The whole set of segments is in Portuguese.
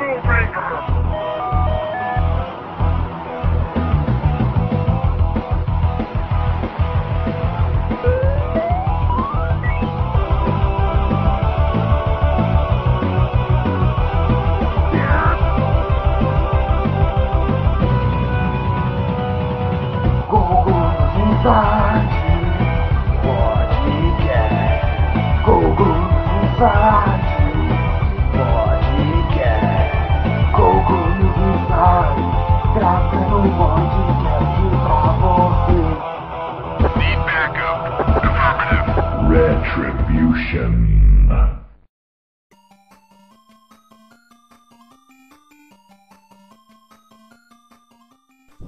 rule breaker.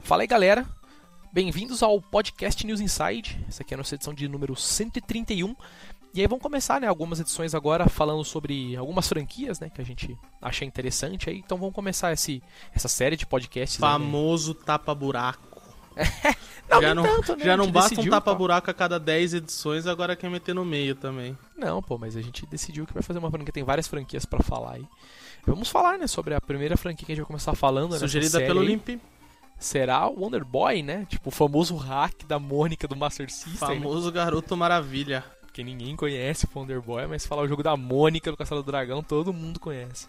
Fala aí galera, bem-vindos ao podcast News Inside. Essa aqui é a nossa edição de número 131. E aí vamos começar, né, algumas edições agora falando sobre algumas franquias, né, que a gente acha interessante aí. Então vamos começar esse, essa série de podcasts. Famoso né? tapa-buraco. não, já não, tanto, né? já não basta um tapa-buraco a cada 10 edições, agora quer meter no meio também. Não, pô, mas a gente decidiu que vai fazer uma franquia, tem várias franquias para falar aí. Vamos falar, né, sobre a primeira franquia que a gente vai começar falando. Sugerida pelo Limp será o Wonder Boy, né? Tipo, o famoso hack da Mônica do Master System. Né? Famoso né? garoto maravilha. Que ninguém conhece o Wonder Boy, mas falar o jogo da Mônica do Castelo do Dragão, todo mundo conhece.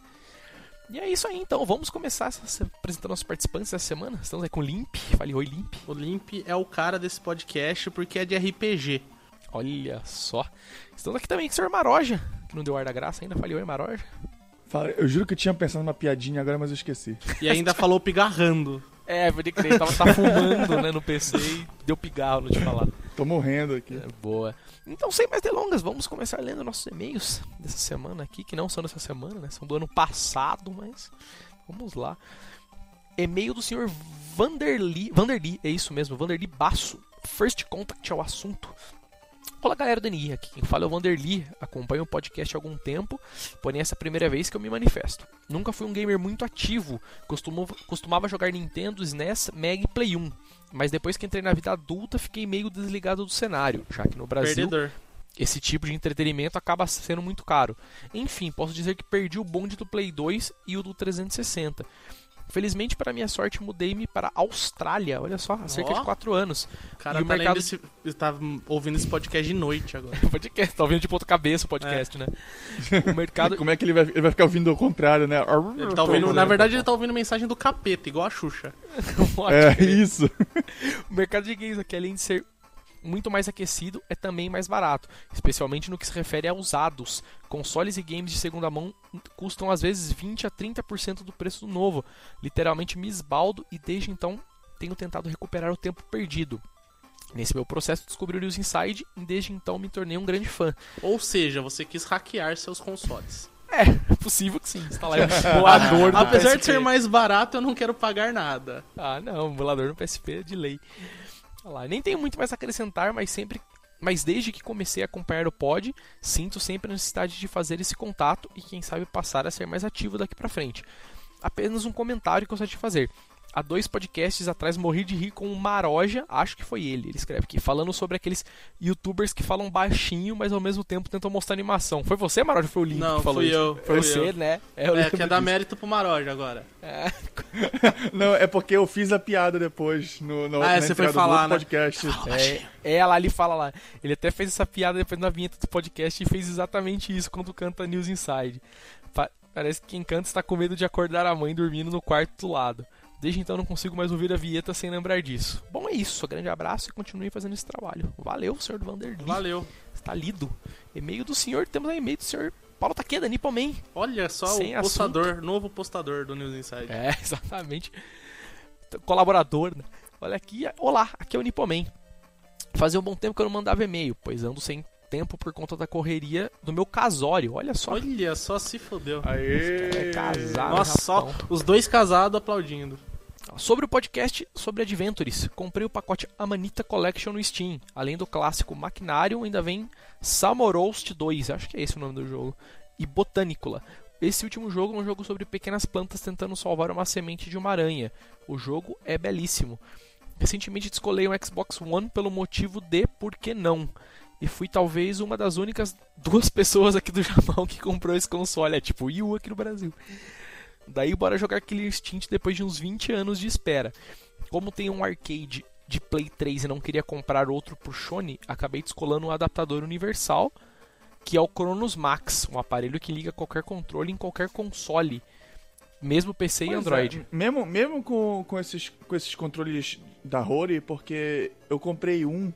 E é isso aí, então. Vamos começar apresentando nossos participantes essa semana. Estamos aí com o Limp. Fale oi, Limp. O Limp é o cara desse podcast porque é de RPG. Olha só. Estamos aqui também com o Sr. Maroja, que não deu ar da graça ainda. Falei oi, Maroja. Eu juro que eu tinha pensado numa piadinha agora, mas eu esqueci. E ainda falou pigarrando. É, pode crer, tava tá fumando né, no PC e deu pigarro no te falar. Tô morrendo aqui. É, boa. Então, sem mais delongas, vamos começar lendo nossos e-mails dessa semana aqui, que não são dessa semana, né? São do ano passado, mas vamos lá. E-mail do senhor Vanderly, Vanderly, é isso mesmo, Vanderly Basso. First contact ao assunto. Olá galera do NI, aqui quem fala é o Vanderly, acompanho o podcast há algum tempo, porém essa é a primeira vez que eu me manifesto. Nunca fui um gamer muito ativo, costumava, costumava jogar Nintendo, SNES, Mega e Play 1, mas depois que entrei na vida adulta fiquei meio desligado do cenário, já que no Brasil Perdedor. esse tipo de entretenimento acaba sendo muito caro. Enfim, posso dizer que perdi o bonde do Play 2 e o do 360. Felizmente, para minha sorte, mudei-me para a Austrália, olha só, há cerca oh. de 4 anos. O cara e tá, o mercado... esse, tá ouvindo esse podcast de noite agora. podcast, tá ouvindo de ponta cabeça o podcast, é. né? O mercado... Como é que ele vai, ele vai ficar ouvindo ao contrário, né? Ele tá ouvindo, na verdade, ele tá ouvindo mensagem do capeta, igual a Xuxa. é, isso. o mercado de games aqui, além de ser muito mais aquecido, é também mais barato, especialmente no que se refere a usados. Consoles e games de segunda mão custam às vezes 20 a 30% do preço do novo, literalmente me esbaldo e desde então tenho tentado recuperar o tempo perdido. Nesse meu processo descobri o News Inside e desde então me tornei um grande fã. Ou seja, você quis hackear seus consoles. É, é possível que sim. Instalar um emulador no Apesar PSP. de ser mais barato, eu não quero pagar nada. Ah, não, emulador no PSP é de lei. Lá. Nem tenho muito mais a acrescentar, mas sempre mas desde que comecei a acompanhar o pod, sinto sempre a necessidade de fazer esse contato e quem sabe passar a ser mais ativo daqui para frente. Apenas um comentário que eu gostaria de fazer há dois podcasts atrás morri de rir com o Maroja, acho que foi ele, ele escreve aqui, falando sobre aqueles youtubers que falam baixinho, mas ao mesmo tempo tentam mostrar animação. Foi você, Maroja, foi o Link Não, que falou fui isso? Eu, foi você, eu. né? É, é quer dar mérito pro Maroja agora. É. Não, é porque eu fiz a piada depois no, no ah, você foi falar, né? podcast. É, é, ela ali fala lá. Ele até fez essa piada depois na vinheta do podcast e fez exatamente isso quando canta News Inside. Parece que quem canta está com medo de acordar a mãe dormindo no quarto do lado. Desde então não consigo mais ouvir a vinheta sem lembrar disso. Bom, é isso. Grande abraço e continue fazendo esse trabalho. Valeu, senhor Vanderly. Valeu. Está lido. E-mail do senhor, temos aí e-mail do senhor Paulo Taqueda, Nipoman. Olha só sem o postador, assunto. novo postador do News Inside. É, exatamente. Colaborador, né? Olha aqui, olá, aqui é o Nipoman. Fazia um bom tempo que eu não mandava e-mail, pois ando sem tempo por conta da correria do meu casório. Olha só. Olha só, se fodeu. Aê! É casado, Nossa, só os dois casados aplaudindo. Sobre o podcast sobre Adventures, comprei o pacote Amanita Collection no Steam. Além do clássico Maquinarium, ainda vem Samorost 2, acho que é esse o nome do jogo, e Botanicula. Esse último jogo é um jogo sobre pequenas plantas tentando salvar uma semente de uma aranha. O jogo é belíssimo. Recentemente descolei um Xbox One pelo motivo de por que não. E fui talvez uma das únicas duas pessoas aqui do Japão que comprou esse console. É tipo Wii aqui no Brasil. Daí bora jogar Killer Instinct depois de uns 20 anos de espera. Como tem um arcade de Play 3 e não queria comprar outro pro Sony, acabei descolando um adaptador universal, que é o Cronos Max, um aparelho que liga qualquer controle em qualquer console, mesmo PC e Pois Android. é, mesmo mesmo com, com, esses, com esses controles da Rory, porque eu comprei um,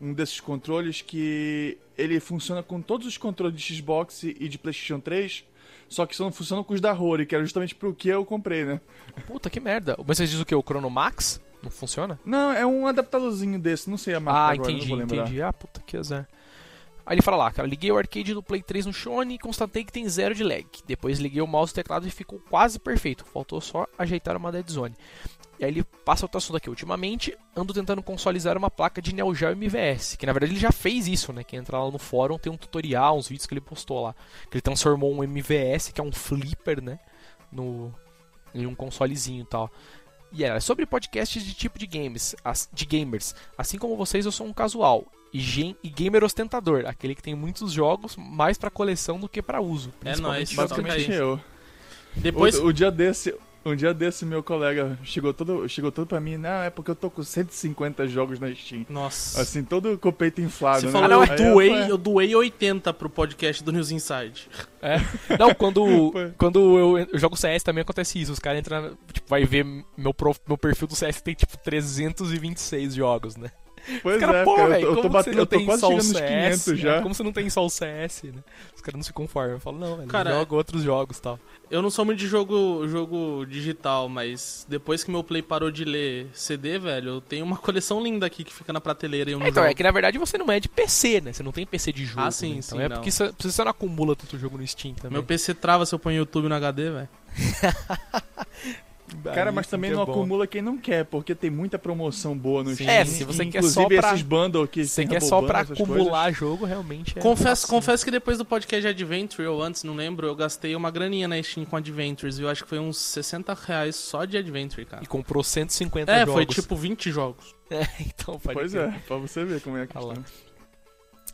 um desses controles que ele funciona com todos os controles de Xbox e de PlayStation 3, só que só não funciona com os da Rory, que era justamente pro que eu comprei, né? Puta que merda. Mas você diz o que? O Chrono Max? Não funciona? Não, é um adaptadorzinho desse, não sei a marca Ah, agora, entendi, não vou lembrar. entendi. Ah, puta que azar. Aí ele fala lá, cara, liguei o arcade do Play 3 no Sony e constatei que tem zero de lag. Depois liguei o mouse e teclado e ficou quase perfeito. Faltou só ajeitar uma dead zone. E aí ele passa outro assunto aqui. Ultimamente, ando tentando consolizar uma placa de Neo Geo MVS. Que na verdade ele já fez isso, né? Quem entrar lá no fórum tem um tutorial, uns vídeos que ele postou lá. Que ele transformou um MVS, que é um flipper, né? No, em um consolezinho e tal. E era sobre podcasts de tipo de games, as- de gamers. Assim como vocês, eu sou um casual e, gen- e gamer ostentador, aquele que tem muitos jogos mais pra coleção do que pra uso. É nóis, Basicamente Aí. eu. Depois, O, o dia desse, um dia desse meu colega chegou todo, chegou todo pra mim, não, é porque eu tô com 150 jogos na Steam. nossa. Assim, todo com o peito inflado, Você né? falou, não, eu, doei, Aí eu doei 80 pro podcast do News Inside. É. Não, quando, quando eu, eu jogo CS também acontece isso. Os caras entram, tipo, vai ver meu, prof- meu perfil do CS tem tipo 326 jogos, né? Pois Os caras, é, pô, cara, velho, eu tô, batendo, não eu tô tem quase só o chegando nos CS? 500 já. É, como você não tem só o CS, né? Os caras não se conformam. Eu falo, não, velho, Cara, joga outros jogos e tal. Eu não sou muito de jogo, jogo digital, mas depois que meu Play parou de ler CD, velho, eu tenho uma coleção linda aqui que fica na prateleira e eu não É, então, jogo. é que na verdade você não é de PC, né? Você não tem PC de jogo. Ah, sim, né? Então sim, é não. porque você, você não acumula tanto jogo no Steam também. Meu PC trava se eu ponho YouTube no HD, velho. Cara, mas também que é não bom. acumula quem não quer, porque tem muita promoção boa no. Steam. É, se você quer só pra- esses bundles que Você quer só pra acumular jogo, realmente é. confesso, confesso que depois do podcast Adventure, ou antes, não lembro, eu gastei uma graninha na Steam com Adventures, viu? Acho que foi uns 60 reais só de Adventure, cara. E comprou 150 É, jogos. foi tipo 20 jogos. É, então pode Pois crer. é, pra você ver como é a questão. Aí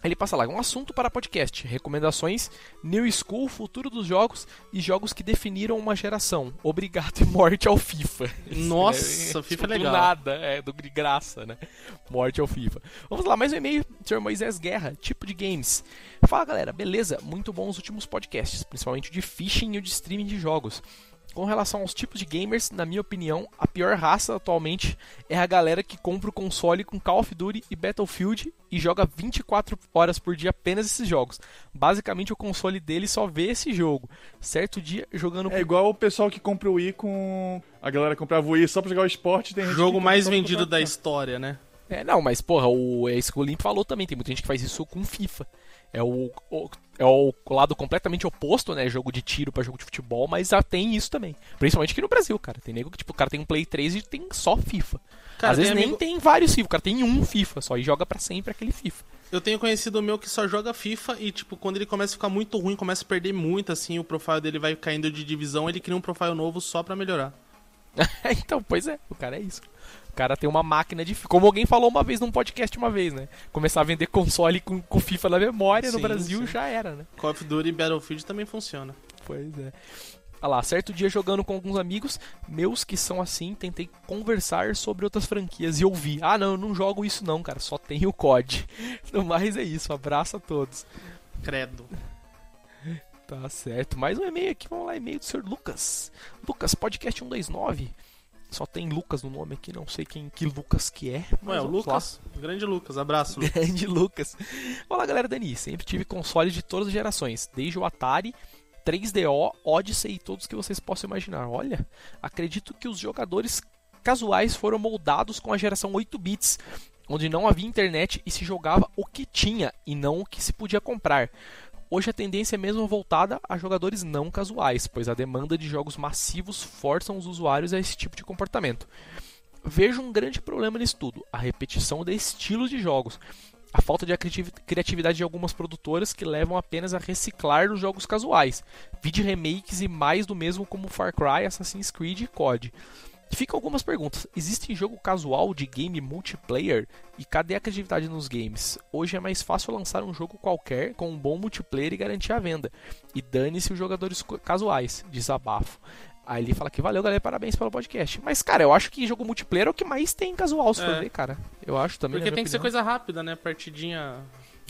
Ele passa lá, um assunto para podcast, recomendações, New School, futuro dos jogos e jogos que definiram uma geração. Obrigado e morte ao FIFA. Nossa, FIFA é do legal. nada, é, do de graça, né? Morte ao FIFA. Vamos lá, mais um e-mail, Sr. Moisés Guerra, tipo de games. Fala galera, beleza? Muito bons os últimos podcasts, principalmente o de phishing e o de streaming de jogos. Com relação aos tipos de gamers, na minha opinião, a pior raça atualmente é a galera que compra o console com Call of Duty e Battlefield e joga 24 horas por dia apenas esses jogos. Basicamente, o console dele só vê esse jogo. Certo dia, jogando É igual o pessoal que compra o Wii com. A galera comprava o Wii só pra jogar o esporte. Tem gente Jogo que mais vendido da história, né? É, não, mas porra, o, Limp falou também. Tem muita gente que faz isso com FIFA. É o, o- é o lado completamente oposto, né? Jogo de tiro pra jogo de futebol, mas já tem isso também. Principalmente aqui no Brasil, cara. Tem nego que, tipo, o cara tem um Play 3 e tem só FIFA. Cara, Às vezes tem nem amigo- tem vários FIFA, o cara tem um FIFA só e joga pra sempre aquele FIFA. Eu tenho conhecido meu que só joga FIFA e, tipo, quando ele começa a ficar muito ruim, começa a perder muito, assim, o profile dele vai caindo de divisão, ele cria um profile novo só pra melhorar. então, pois é, o cara é isso. O cara tem uma máquina de. Como alguém falou uma vez num podcast uma vez, né? Começar a vender console com, com FIFA na memória no Sim, Brasil sim. já era, né? Call of Duty e Battlefield também funciona. Pois é. Olha lá, certo dia jogando com alguns amigos meus que são assim, tentei conversar sobre outras franquias e ouvi. Ah, não, eu não jogo isso não, cara, só tenho o COD. No mais é isso, abraço a todos. Credo. Tá certo, mais um e-mail aqui, vamos lá, e-mail do Sr. Lucas. Lucas, podcast 129. Só tem Lucas no nome aqui, não sei quem que Lucas que é. mas Ué, o vamos lá. Lucas? Grande Lucas, abraço, Lucas. Grande Lucas. Olá, galera Dani. Sempre tive consoles de todas as gerações, desde o Atari, 3DO, Odyssey e todos que vocês possam imaginar. Olha, acredito que os jogadores casuais foram moldados com a geração 8 bits, onde não havia internet e se jogava o que tinha e não o que se podia comprar. Hoje a tendência é mesmo voltada a jogadores não casuais, pois a demanda de jogos massivos forçam os usuários a esse tipo de comportamento. Vejo um grande problema nisso tudo: a repetição de estilos de jogos. A falta de criativ- criatividade de algumas produtoras que levam apenas a reciclar os jogos casuais, vide remakes e mais do mesmo como Far Cry, Assassin's Creed e COD. Ficam algumas perguntas. Existe jogo casual de game multiplayer? E cadê a criatividade nos games? Hoje é mais fácil lançar um jogo qualquer com um bom multiplayer e garantir a venda. E dane-se os jogadores casuais. Desabafo. Aí ele fala que valeu, galera, parabéns pelo podcast. Mas, cara, eu acho que jogo multiplayer é o que mais tem casual, se for É. ver, cara. Eu acho também. Porque tem minha que ser opinião. coisa rápida, né? Partidinha.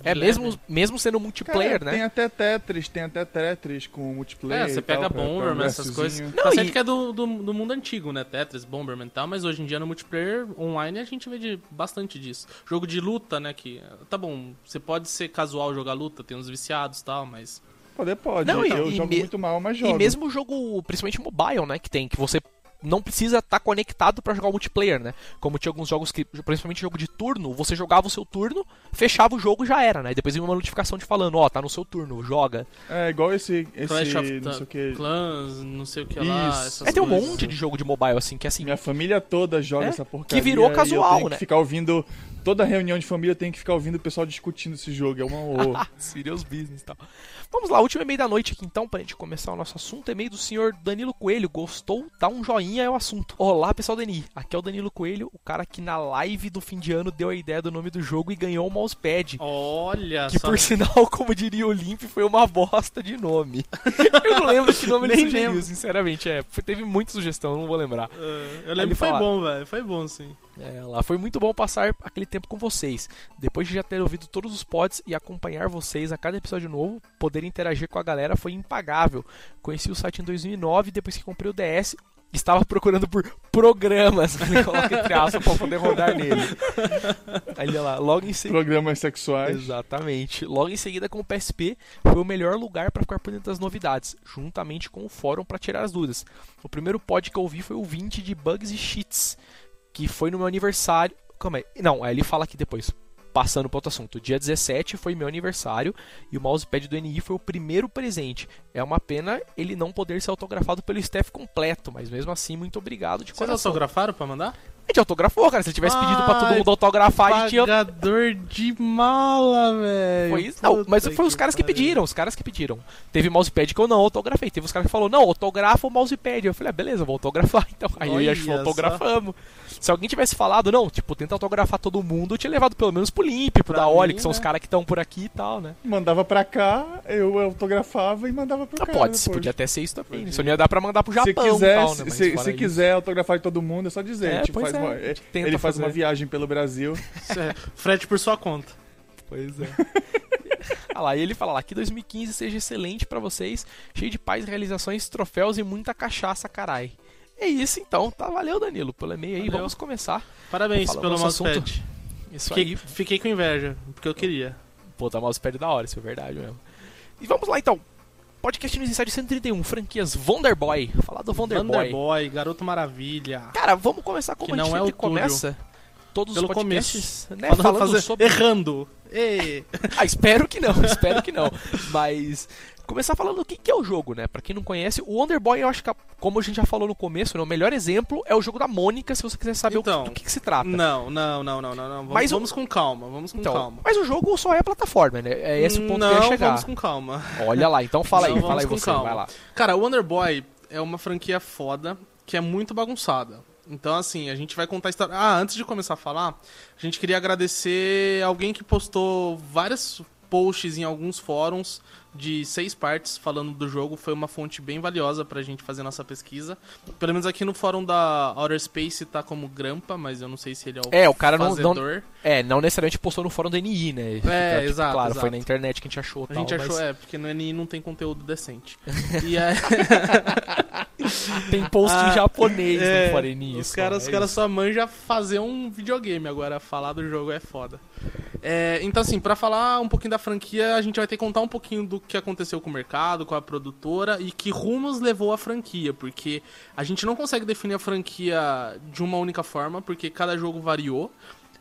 É, leve. mesmo, mesmo sendo multiplayer, Cara, né? Tem até Tetris, tem até Tetris com multiplayer. É, você e tal, pega pra- um Bomberman, essas coisas. Não, tá e- que é do, do, do mundo antigo, né? Tetris, Bomberman e tal, mas hoje em dia no multiplayer online a gente vê de, bastante disso. Jogo de luta, né? Que. Tá bom, você pode ser casual jogar luta, tem uns viciados e tal, mas. Poder pode. Não, e- eu e jogo me- muito mal, mas E jogo. mesmo o jogo, principalmente mobile, né, que tem, que você não precisa estar conectado pra jogar o multiplayer, né? Como tinha alguns jogos que, principalmente jogo de turno, você jogava o seu turno, fechava o jogo e já era, né? E depois vinha uma notificação te falando, ó, tá no seu turno, joga. É igual esse. esse Clash of não sei o que. Clans, não sei o que lá. Isso. É, tem um coisas. monte de jogo de mobile assim, que é assim, Minha família toda joga É, essa porcaria. que virou e casual, eu tenho né? Que ficar ouvindo. Toda reunião de família eu tenho que ficar ouvindo o pessoal discutindo esse jogo. É uma horror. Serious business e tal. Vamos lá, último e-mail da noite aqui então, pra gente começar o nosso assunto. E-mail do senhor Danilo Coelho. Gostou? Dá um joinha, é o assunto. Olá, pessoal Dani. Aqui é o Danilo Coelho, o cara que na live do fim de ano deu a ideia do nome do jogo e ganhou o mousepad. Olha Que só. por sinal, como diria o Limp, foi uma bosta de nome. eu não lembro que nome ele Nem sugeriu, lembro. sinceramente. É, foi- teve muita sugestão, eu não vou lembrar. É, eu lembro que foi fala- bom, velho. Foi bom, sim. É, lá foi muito bom passar aquele tempo com vocês. Depois de já ter ouvido todos os pods e acompanhar vocês a cada episódio novo, poder interagir com a galera foi impagável. Conheci o site em 2009 depois que comprei o DS. Estava procurando por programas, coloca entre aspas, para poder rodar nele. Aí lá, logo em seguida. Programas sexuais. Exatamente. Logo em seguida, com o PSP, foi o melhor lugar para ficar por dentro das novidades, juntamente com o fórum para tirar as dúvidas. O primeiro pod que eu ouvi foi o 20 de Bugs e Cheats, que foi no meu aniversário. Calma aí. Não, ele fala aqui depois. Passando para outro assunto. Dia 17 foi meu aniversário e o mousepad do NI foi o primeiro presente. É uma pena ele não poder ser autografado pelo staff completo, mas mesmo assim, muito obrigado de Vocês coração. autografaram pra mandar? Gente autografou, cara. Se ele tivesse pedido pra todo mundo autografar, a gente tinha Pagador de mala, velho. Foi isso? Não, mas foi os caras que pediram, os caras que pediram. Teve mousepad que eu não autografei. Teve os caras que falaram, não, autografa o mousepad. Eu falei, ah, beleza, vou autografar então. Aí eu e a Chu Olha autografamos. Se alguém tivesse falado, não, tipo, tenta autografar todo mundo, eu tinha levado pelo menos pro Limp, pro Pra da Oli, que são os né? caras que estão por aqui e tal, né? Mandava pra cá, eu autografava e mandava pro Ah, pode, depois. podia até ser isso também. Isso não ia dar pra mandar pro Japão se quiser, tal, né? Se, se quiser autografar de todo mundo, é só dizer. É, pois faz é, uma- ele faz fazer. uma viagem pelo Brasil. É, Frete por sua conta. Pois é. ah lá, e ele fala lá que 2015 seja excelente pra vocês, cheio de paz, realizações, troféus e muita cachaça, carai. É isso então, tá? Valeu, Danilo, pelo e-mail aí. Valeu. Vamos começar. Parabéns pelo nosso mousepad. Isso Fiquei, aí. fiquei com inveja, porque eu queria. Pô, tá mousepad da hora, isso é verdade mesmo. E vamos lá então. Podcast no Inside 131, franquias Wonderboy. Falar do Wonderboy. Wonderboy, Garoto Maravilha. Cara, vamos começar como Que a não gente é sempre o Túlio. começa. Todos Pelo os podcasts, né? Falando- Falando fazer- sobre... Errando. Ah, espero que não, espero que não. Mas começar falando o que, que é o jogo, né? Pra quem não conhece, o Wonder Boy, eu acho que, como a gente já falou no começo, né, o melhor exemplo é o jogo da Mônica, se você quiser saber o que- Então, do que, que se trata. Não, não, não, não, não, não. Vamos, Mas vamos com calma, vamos com Então, calma. mas o jogo só é plataforma, né? É esse o ponto não, que eu ia chegar. vamos com calma. Olha lá, então fala Não, aí, fala vamos aí com você, calma. vai lá. Cara, o Wonder Boy é uma franquia foda que é muito bagunçada. Então, assim, a gente vai contar a história. Ah, antes de começar a falar, a gente queria agradecer alguém que postou vários posts em alguns fóruns de seis partes falando do jogo. Foi uma fonte bem valiosa pra gente fazer nossa pesquisa. Pelo menos aqui no fórum da Outer Space tá como Grampa, mas eu não sei se ele é o É, o cara não- não-. É, não necessariamente postou no fórum do NI, né? É, exato, Claro, foi exato. na internet que a gente achou A tal, gente achou, mas é, porque no NI não tem conteúdo decente. e aí, tem post em Ah, japonês é, no fórum NI. Os caras, é caras isso. só manjam fazer um videogame, agora falar do jogo é foda. É, então, assim, pra falar um pouquinho da franquia, a gente vai ter que contar um pouquinho do que aconteceu com o mercado, com a produtora e que rumos levou a franquia, porque a gente não consegue definir a franquia de uma única forma, porque cada jogo variou.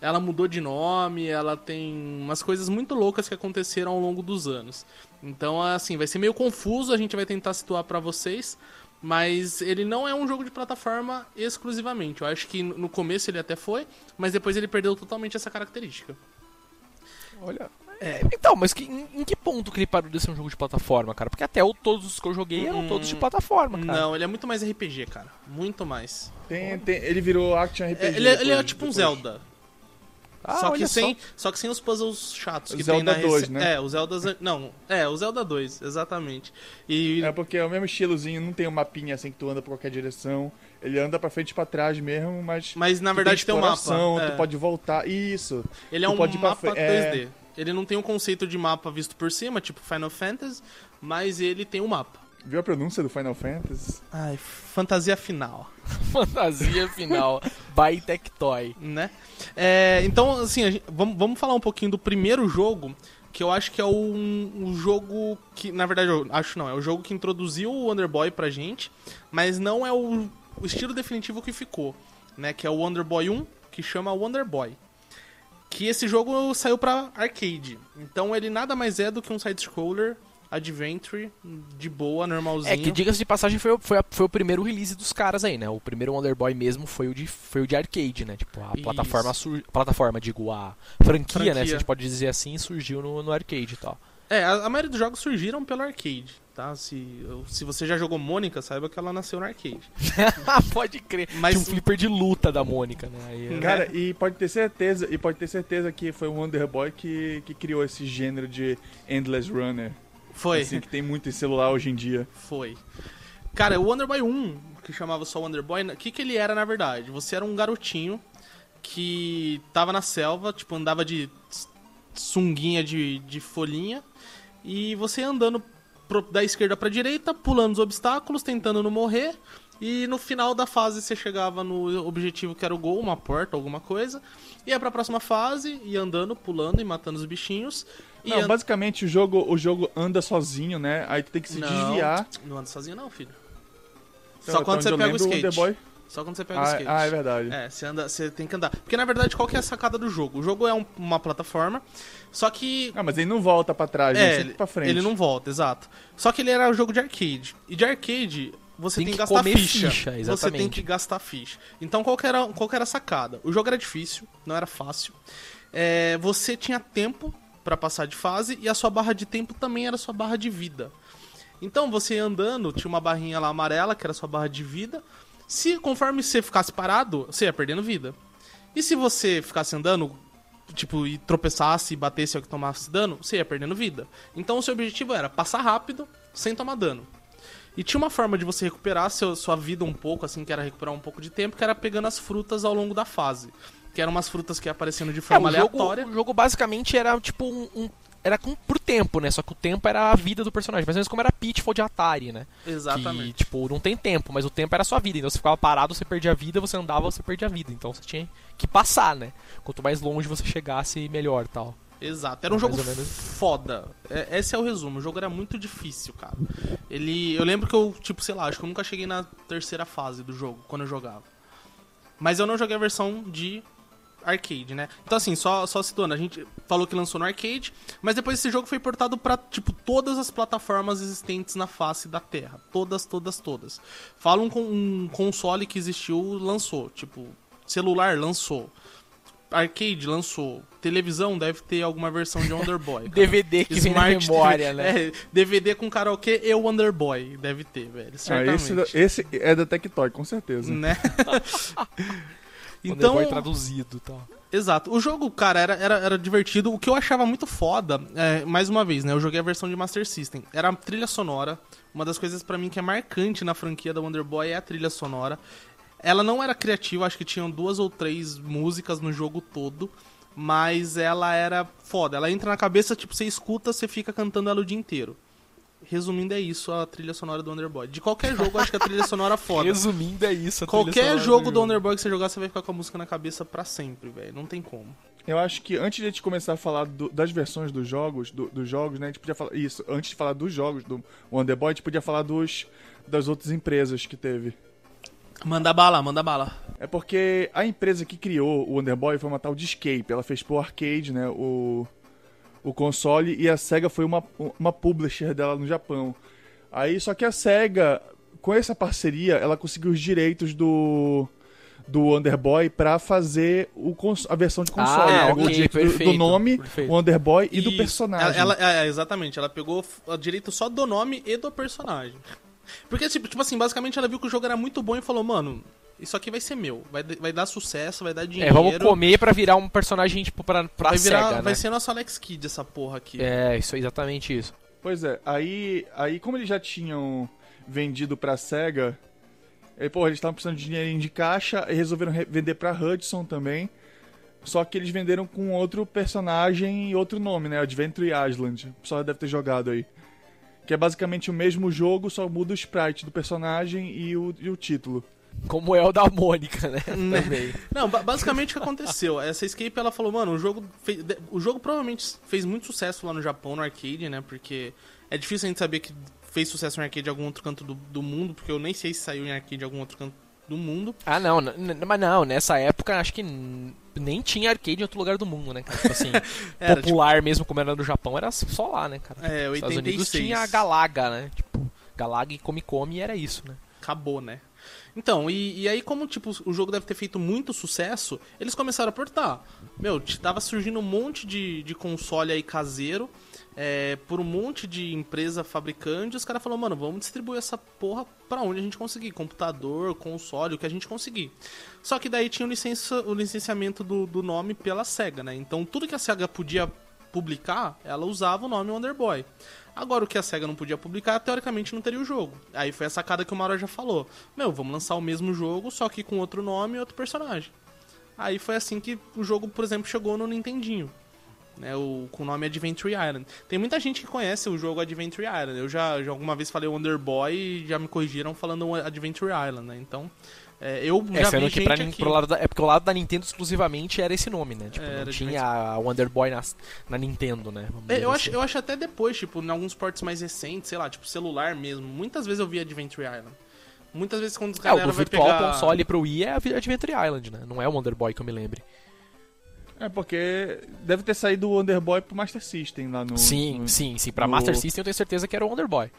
Ela mudou de nome, ela tem umas coisas muito loucas que aconteceram ao longo dos anos. Então, assim, vai ser meio confuso, a gente vai tentar situar pra vocês. Mas ele não é um jogo de plataforma exclusivamente. Eu acho que no começo ele até foi, mas depois ele perdeu totalmente essa característica. Olha. É, então, mas que- em, em que ponto que ele parou de ser um jogo de plataforma, cara? Porque até o, todos os que eu joguei eram Hum, todos de plataforma, cara. Não, ele é muito mais RPG, cara. Muito mais. Tem, tem- ele virou Action RPG. É, ele, é- ele é depois- tipo um depois. Zelda. Ah, só, que sem, só. que sem os puzzles chatos O que Zelda tem na 2, rece- né? É, o Zelda. Não, é, o Zelda 2, exatamente. E. É porque é o mesmo estilozinho, não tem um mapinha assim que tu anda pra qualquer direção. Ele anda pra frente e pra trás mesmo, mas. Mas na verdade tem um mapa. é. Tu pode voltar. Isso. Ele é um pode mapa fre- é. 2D. Ele não tem um conceito de mapa visto por cima, tipo Final Fantasy, mas ele tem um mapa. Viu a pronúncia do Final Fantasy? Ai, fantasia final. Fantasia final. by Tectoy. né? É, então, assim, a gente- vamos, vamos falar um pouquinho do primeiro jogo, que eu acho que é o, um, jogo que, na verdade, eu acho não, é o jogo que introduziu o Wonder Boy pra gente, mas não é o, o estilo definitivo que ficou, né? Que é o Wonder Boy 1, que chama Wonder Boy. Que esse jogo saiu pra arcade. Então ele nada mais é do que um side-scroller, adventure, de boa, normalzinho. É que, diga-se de passagem, foi, o- foi, foi o primeiro release dos caras aí, né? O primeiro Wonder Boy mesmo foi o de, foi o de arcade, né? Tipo, a Isso. plataforma, sur... plataforma, digo, a franquia, né? Franquia. Se a gente pode dizer assim, surgiu no, no arcade e tal. É, a, a maioria dos jogos surgiram pelo arcade, tá? Se, se você já jogou Mônica, saiba que ela nasceu no arcade. pode crer. Mas- Tinha um flipper de luta da Mônica, né? Aí, Né? Cara, e pode ter certeza, e pode ter certeza que foi o Wonder Boy que, que criou esse gênero de Endless Runner. Foi, Assim, que tem muito em celular hoje em dia. foi. Cara, o Wonder Boy 1, que chamava só Wonder Boy, o que, que ele era na verdade? Você era um garotinho que tava na selva, tipo, andava de sunguinha de, de folhinha, e você andando pro- da esquerda pra direita, pulando os obstáculos, tentando não morrer, e no final da fase você chegava no objetivo que era o gol, uma porta, alguma coisa, ia pra próxima fase, ia andando, pulando e matando os bichinhos. E Não, an- basicamente o jogo, o jogo anda sozinho, né? Aí tu tem que se Não, desviar. Não anda sozinho não, filho. Então, Só quando você pega o lembro, skate. Só quando você pega o Ah, skate. ah, é verdade. É, você, anda, você tem que andar. Porque na verdade, qual que é a sacada do jogo? O jogo é um- uma plataforma, só que. Ah, mas ele não volta pra trás, É, ele ele, sempre pra frente. ele não volta, exato. Só que ele era um jogo de arcade. E de arcade, você Tem tem, que que gastar comer ficha. ficha, Você tem que gastar ficha. Então qual que, era, qual que era a sacada? O jogo era difícil, não era fácil. É, você tinha tempo pra passar de fase e a sua barra de tempo também era a sua barra de vida. Então você ia andando, tinha uma barrinha lá amarela, que era a sua barra de vida. Se conforme você ficasse parado, você ia perdendo vida. E se você ficasse andando, tipo, e tropeçasse e batesse ou que tomasse dano, você ia perdendo vida. Então o seu objetivo era passar rápido, sem tomar dano. E tinha uma forma de você recuperar seu, sua vida um pouco, assim, que era recuperar um pouco de tempo, que era pegando as frutas ao longo da fase. Que eram umas frutas que aparecendo de É, forma o jogo, aleatória. o jogo basicamente era tipo um. um- era com, por tempo, né? Só que o tempo era a vida do personagem. Mais ou menos como era Pitfall de Atari, né? Exatamente. Que, tipo, não tem tempo, mas o tempo era a sua vida. Então você ficava parado, você perdia a vida, você andava, você perdia a vida. Então você tinha que passar, né? Quanto mais longe você chegasse, melhor tal. Exato, era um Mais jogo foda. É, esse é o resumo. O jogo era muito difícil, cara. Ele, eu lembro que eu, tipo, sei lá, acho que eu nunca cheguei na terceira fase do jogo quando eu jogava. Mas eu não joguei a versão de arcade, né? Então assim, só só situando, a gente falou que lançou no arcade, mas depois esse jogo foi portado pra, tipo, todas as plataformas existentes na face da Terra, todas, todas, todas. Fala um, con- um console que existiu, lançou, tipo, celular lançou. Arcade lançou. Televisão deve ter alguma versão de Wonder Boy. DVD que vem na Smart memória, TV, né? É, DVD com karaokê e Wonder Boy deve ter, velho. Ah, Certamente. esse, esse é da Tectoy, com certeza. Né? Então... Boy traduzido e tal. exato. O jogo, cara, era, era, era divertido. O que eu achava muito foda, é, mais uma vez, né? Eu joguei a versão de Master System. Era a trilha sonora. Uma das coisas pra mim que é marcante na franquia da Wonder Boy é a trilha sonora. Ela não era criativa, acho que tinham duas ou três músicas no jogo todo. Mas ela era foda. Ela entra na cabeça, tipo, você escuta, você fica cantando ela o dia inteiro. Resumindo, é isso a trilha sonora do Wonder Boy. De qualquer jogo, eu acho que a trilha sonora é foda. Resumindo, é isso. a trilha Qualquer jogo do Wonder Boy que você jogar, você vai ficar com a música na cabeça pra sempre, velho. Não tem como. Eu acho que antes de a gente começar a falar do- das versões dos jogos, do- dos jogos, né? A gente podia falar. Isso, antes de falar dos jogos do Wonder Boy, a gente podia falar dos, das outras empresas que teve. Manda bala, manda bala. É porque a empresa que criou o Wonder Boy foi uma tal de Escape. Ela fez pro arcade, né? O, o console. E a SEGA foi uma, uma publisher dela no Japão. Aí, só que a SEGA, com essa parceria, ela conseguiu os direitos do do Wonder Boy pra fazer o a versão de console. Ah, Ela ok, pegou o direito do- do, perfeito, nome, perfeito. Wonder Boy, e do Isso. personagem. Ela, ela- é, exatamente, ela pegou o direito só do nome e do personagem. Porque, tipo, tipo assim, basicamente ela viu que o jogo era muito bom e falou, mano, isso aqui vai ser meu. Vai, vai dar sucesso, vai dar É, dinheiro. vamos comer pra virar um personagem, tipo, pra, pra vai virar, SEGA, né? vai ser nosso Alex Kidd essa porra aqui. É, isso é exatamente isso. Pois é, aí, aí como eles já tinham vendido pra SEGA, aí, porra, eles estavam precisando de dinheirinho de caixa e resolveram re- vender pra Hudson também. Só que eles venderam com outro personagem e outro nome, né? Adventure Island. O pessoal deve ter jogado aí. Que é basicamente o mesmo jogo, só muda o sprite do personagem e o, e o título. Como é o da Mônica, né? Né? Também. Não, ba- basicamente o que aconteceu? Essa Escape ela falou, mano, o jogo, fez, o jogo provavelmente fez muito sucesso lá no Japão, no arcade, né? Porque é difícil a gente saber que fez sucesso em arcade em algum outro canto do, do mundo, porque eu nem sei se saiu em arcade em algum outro canto do mundo. Ah, não, mas não, nessa época acho que nem tinha arcade em outro lugar do mundo, né? Tipo assim, Era, tipo, popular mesmo, como era no Japão, era só lá, né, cara? É, Nos Estados Unidos 86. tinha a Galaga, né? Tipo, Galaga e Come Come era isso, né? acabou, né? Então, e, e aí como, tipo, o jogo deve ter feito muito sucesso, eles começaram a portar. Meu, tava surgindo um monte de, de console aí caseiro, é, por um monte de empresa fabricante, os caras falaram, mano, vamos distribuir essa porra pra onde a gente conseguir, computador, console, o que a gente conseguir. Só que daí tinha o, licença, o licenciamento do, do nome pela SEGA, né? Então tudo que a SEGA podia publicar, ela usava o nome Wonder Boy. Agora, o que a SEGA não podia publicar, teoricamente não teria o jogo. Aí foi a sacada que o Mauro já falou. Meu, vamos lançar o mesmo jogo, só que com outro nome e outro personagem. Aí foi assim que o jogo, por exemplo, chegou no Nintendinho. Né, o, com o nome Adventure Island. Tem muita gente que conhece o jogo Adventure Island. Eu já, já alguma vez falei Wonder Boy e já me corrigiram falando Adventure Island, né? Então, é, eu É, já vi que pra, aqui. pro lado da, é porque o lado da Nintendo exclusivamente era esse nome, né? Tipo, Era não tinha a Wonder Boy na, na Nintendo, né? É, eu, assim. acho, eu acho até depois, tipo, em alguns portos mais recentes, sei lá, tipo celular mesmo. Muitas vezes eu vi Adventure Island. Muitas vezes quando os É, o do Virtual pegar... Console pro Wii é a Adventure Island, né? Não é o Wonder Boy que eu me lembre. É porque deve ter saído o Wonder Boy pro Master System lá no. sim, no- sim, sim. Pra no- Master System eu tenho certeza que era o Wonder Boy.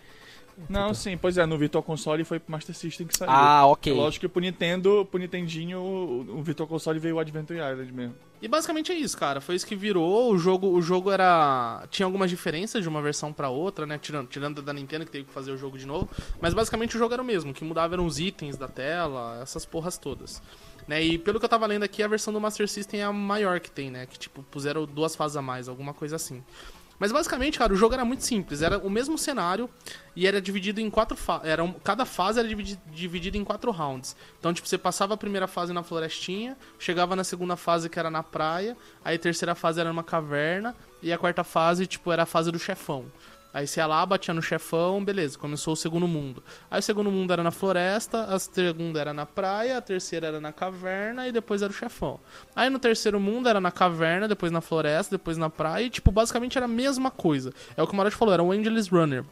Não, sim, pois é, no Virtual Console foi pro Master System que saiu. Ah, ok. É Lógico que pro Nintendo, pro Nintendinho, o, Virtual Console veio o Adventure Island mesmo. E basicamente é isso, cara. Foi isso que virou. O jogo, o jogo era. Tinha algumas diferenças de uma versão pra outra, né? Tirando, tirando da Nintendo que teve que fazer o jogo de novo. Mas basicamente o jogo era o mesmo. O que mudava eram os itens da tela, essas porras todas. Né? E pelo que eu tava lendo aqui, a versão do Master System é a maior que tem, né? Que tipo, puseram duas fases a mais, alguma coisa assim. Mas basicamente, cara, o jogo era muito simples. Era o mesmo cenário e era dividido em quatro fases. Cada fase era dividi- dividida em quatro rounds. Então, tipo, você passava a primeira fase na florestinha, chegava na segunda fase que era na praia, aí a terceira fase era numa caverna, e a quarta fase, tipo, era a fase do chefão. Aí você ia lá, batia no chefão, beleza, começou o segundo mundo. Aí o segundo mundo era na floresta, a segunda era na praia, a terceira era na caverna e depois era o chefão. Aí no terceiro mundo era na caverna, depois na floresta, depois na praia e, tipo, basicamente era a mesma coisa. É o que o Marote falou, era um Angeles Runner.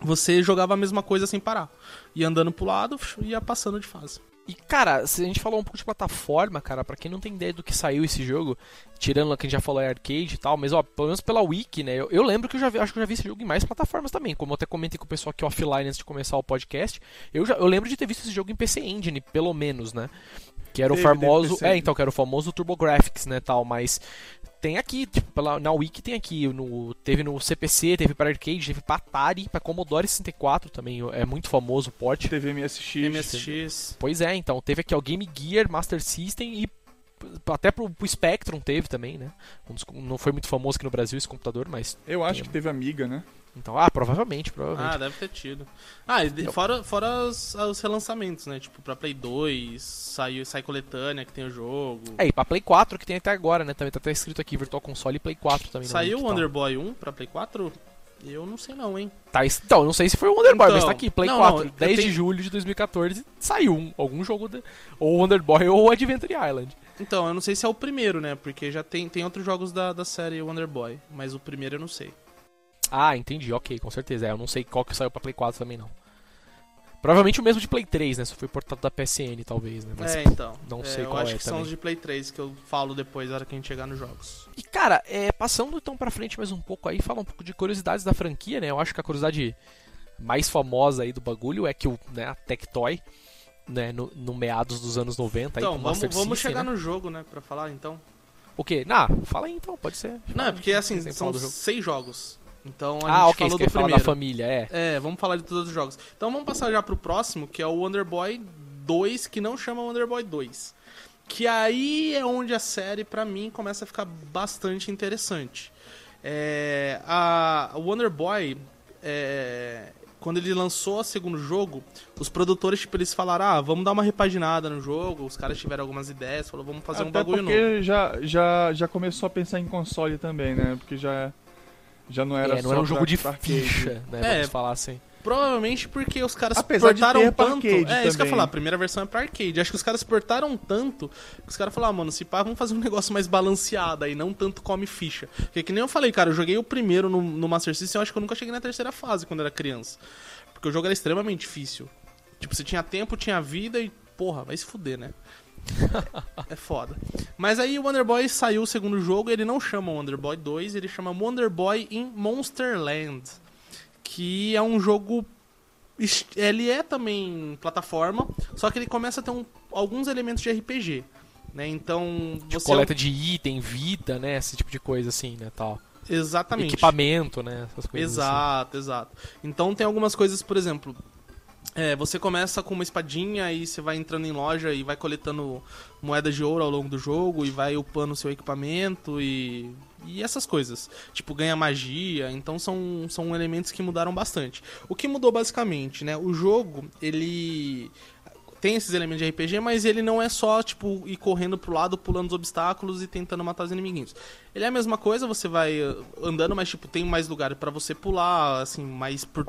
Você jogava a mesma coisa sem parar. Ia andando pro lado ia passando de fase. E, cara, se a gente falou um pouco de plataforma, cara, pra quem não tem ideia do que saiu esse jogo, tirando lá que a gente já falou é arcade e tal, mas, ó, pelo menos pela Wiki, né, eu, eu lembro que eu já vi, acho que eu já vi esse jogo em mais plataformas também, como eu até comentei com o pessoal aqui offline antes de começar o podcast, eu, já, eu lembro de ter visto esse jogo em PC Engine, pelo menos, né, que era o famoso, é, então, que era o famoso TurboGrafx, né, tal, mas tem aqui, tipo, pela, na Wiki tem aqui, no, teve no CPC, teve para arcade, teve pra Atari, pra Commodore 64 também, é muito famoso o port. Teve MSX. MSX. Pois é, então, teve aqui ó, Game Gear, Master System e até pro, pro Spectrum teve também, né? Um dos- não foi muito famoso aqui no Brasil esse computador, mas. Eu acho que teve Amiga, né? Então, ah, provavelmente, provavelmente. Ah, deve ter tido. Ah, e de- fora, fora os, os relançamentos, né? Tipo, pra Play 2, saiu, sai coletânea que tem o jogo. É, e pra Play 4 que tem até agora, né? Também tá até escrito aqui Virtual Console e Play 4 também. Saiu o e. Wonder Boy 1 pra Play 4? Eu não sei não, hein? Tá, então, não sei se foi o Wonder Boy, mas Então, tá aqui, Play não, 4, não, eu 10 de tenho- julho de 2014, saiu um, algum jogo, de, ou Wonder Boy ou Adventure Island. Então, eu não sei se é o primeiro, né? Porque já tem, tem outros jogos da, da série Wonder Boy. Mas o primeiro eu não sei. Ah, entendi, ok, com certeza. É, eu não sei qual que saiu pra Play 4 também, não. Provavelmente o mesmo de Play 3, né? Só foi portado da PSN, talvez, né? Mas é, então. não É, sei eu qual acho é que são também. os de Play 3 que eu falo depois, na hora que a gente chegar nos jogos. E cara, é, passando então pra frente mais um pouco aí, falar um pouco de curiosidades da franquia, né? Eu acho que a curiosidade mais famosa aí do bagulho é que o, né, a Tectoy, né, no, no meados dos anos 90 aí Então, com o vamos, Master vamos System, chegar né? no jogo, né? Pra falar, então. O quê? Nah, fala aí então, pode ser. Não, é porque assim, são jogo. seis jogos. Então a Ah, gente ok, falou do primeiro. da família, é. É, vamos falar de todos os jogos. Então vamos passar já pro próximo, que é o Wonder Boy 2 que não chama Wonder Boy 2. Que aí é onde a série, pra mim, começa a ficar bastante interessante. É, a o Wonder Boy, é, quando ele lançou o segundo jogo, os produtores, tipo, eles falaram, ah, vamos dar uma repaginada no jogo, os caras tiveram algumas ideias, falaram, vamos fazer um Até bagulho novo. porque já, já, já começou a pensar em console também, né? Porque já, já não era é, só não era um jogo de ficha, né? É. Vamos falar assim. Provavelmente porque os caras Apesar de portaram ter pra tanto. arcade é, isso que eu ia também. falar, a primeira versão é pra arcade. Acho que os caras portaram tanto que os caras falaram, ah, mano, se pá, vamos fazer um negócio mais balanceado aí, não tanto come ficha. Porque que nem eu falei, cara, eu joguei o primeiro no, no Master System, eu acho que eu nunca cheguei na terceira fase quando era criança. Porque o jogo era extremamente difícil. Tipo, você tinha tempo, tinha vida e, porra, vai se fuder, né? é foda. Mas aí o Wonder Boy saiu o segundo jogo, ele não chama Wonder Boy 2, ele chama Wonder Boy in Monsterland. Que é um jogo. Ele é também plataforma, só que ele começa a ter um- alguns elementos de RPG. Né? Então. Tipo, Você coleta de item, vida, né? Esse tipo de coisa assim, né? Tal. Exatamente. Equipamento, né? Essas coisas assim. Exato, exato. Então tem algumas coisas, por exemplo, é, você começa com uma espadinha e você vai entrando em loja e vai coletando moedas de ouro ao longo do jogo e vai upando o seu equipamento e, e essas coisas. Tipo, ganha magia, então são, são elementos que mudaram bastante. O que mudou basicamente, né? O jogo, ele tem esses elementos de RPG, mas ele não é só, tipo, ir correndo pro lado, pulando os obstáculos e tentando matar os inimiguinhos. Ele é a mesma coisa, você vai andando, mas, tipo, tem mais lugar pra você pular, assim, mais por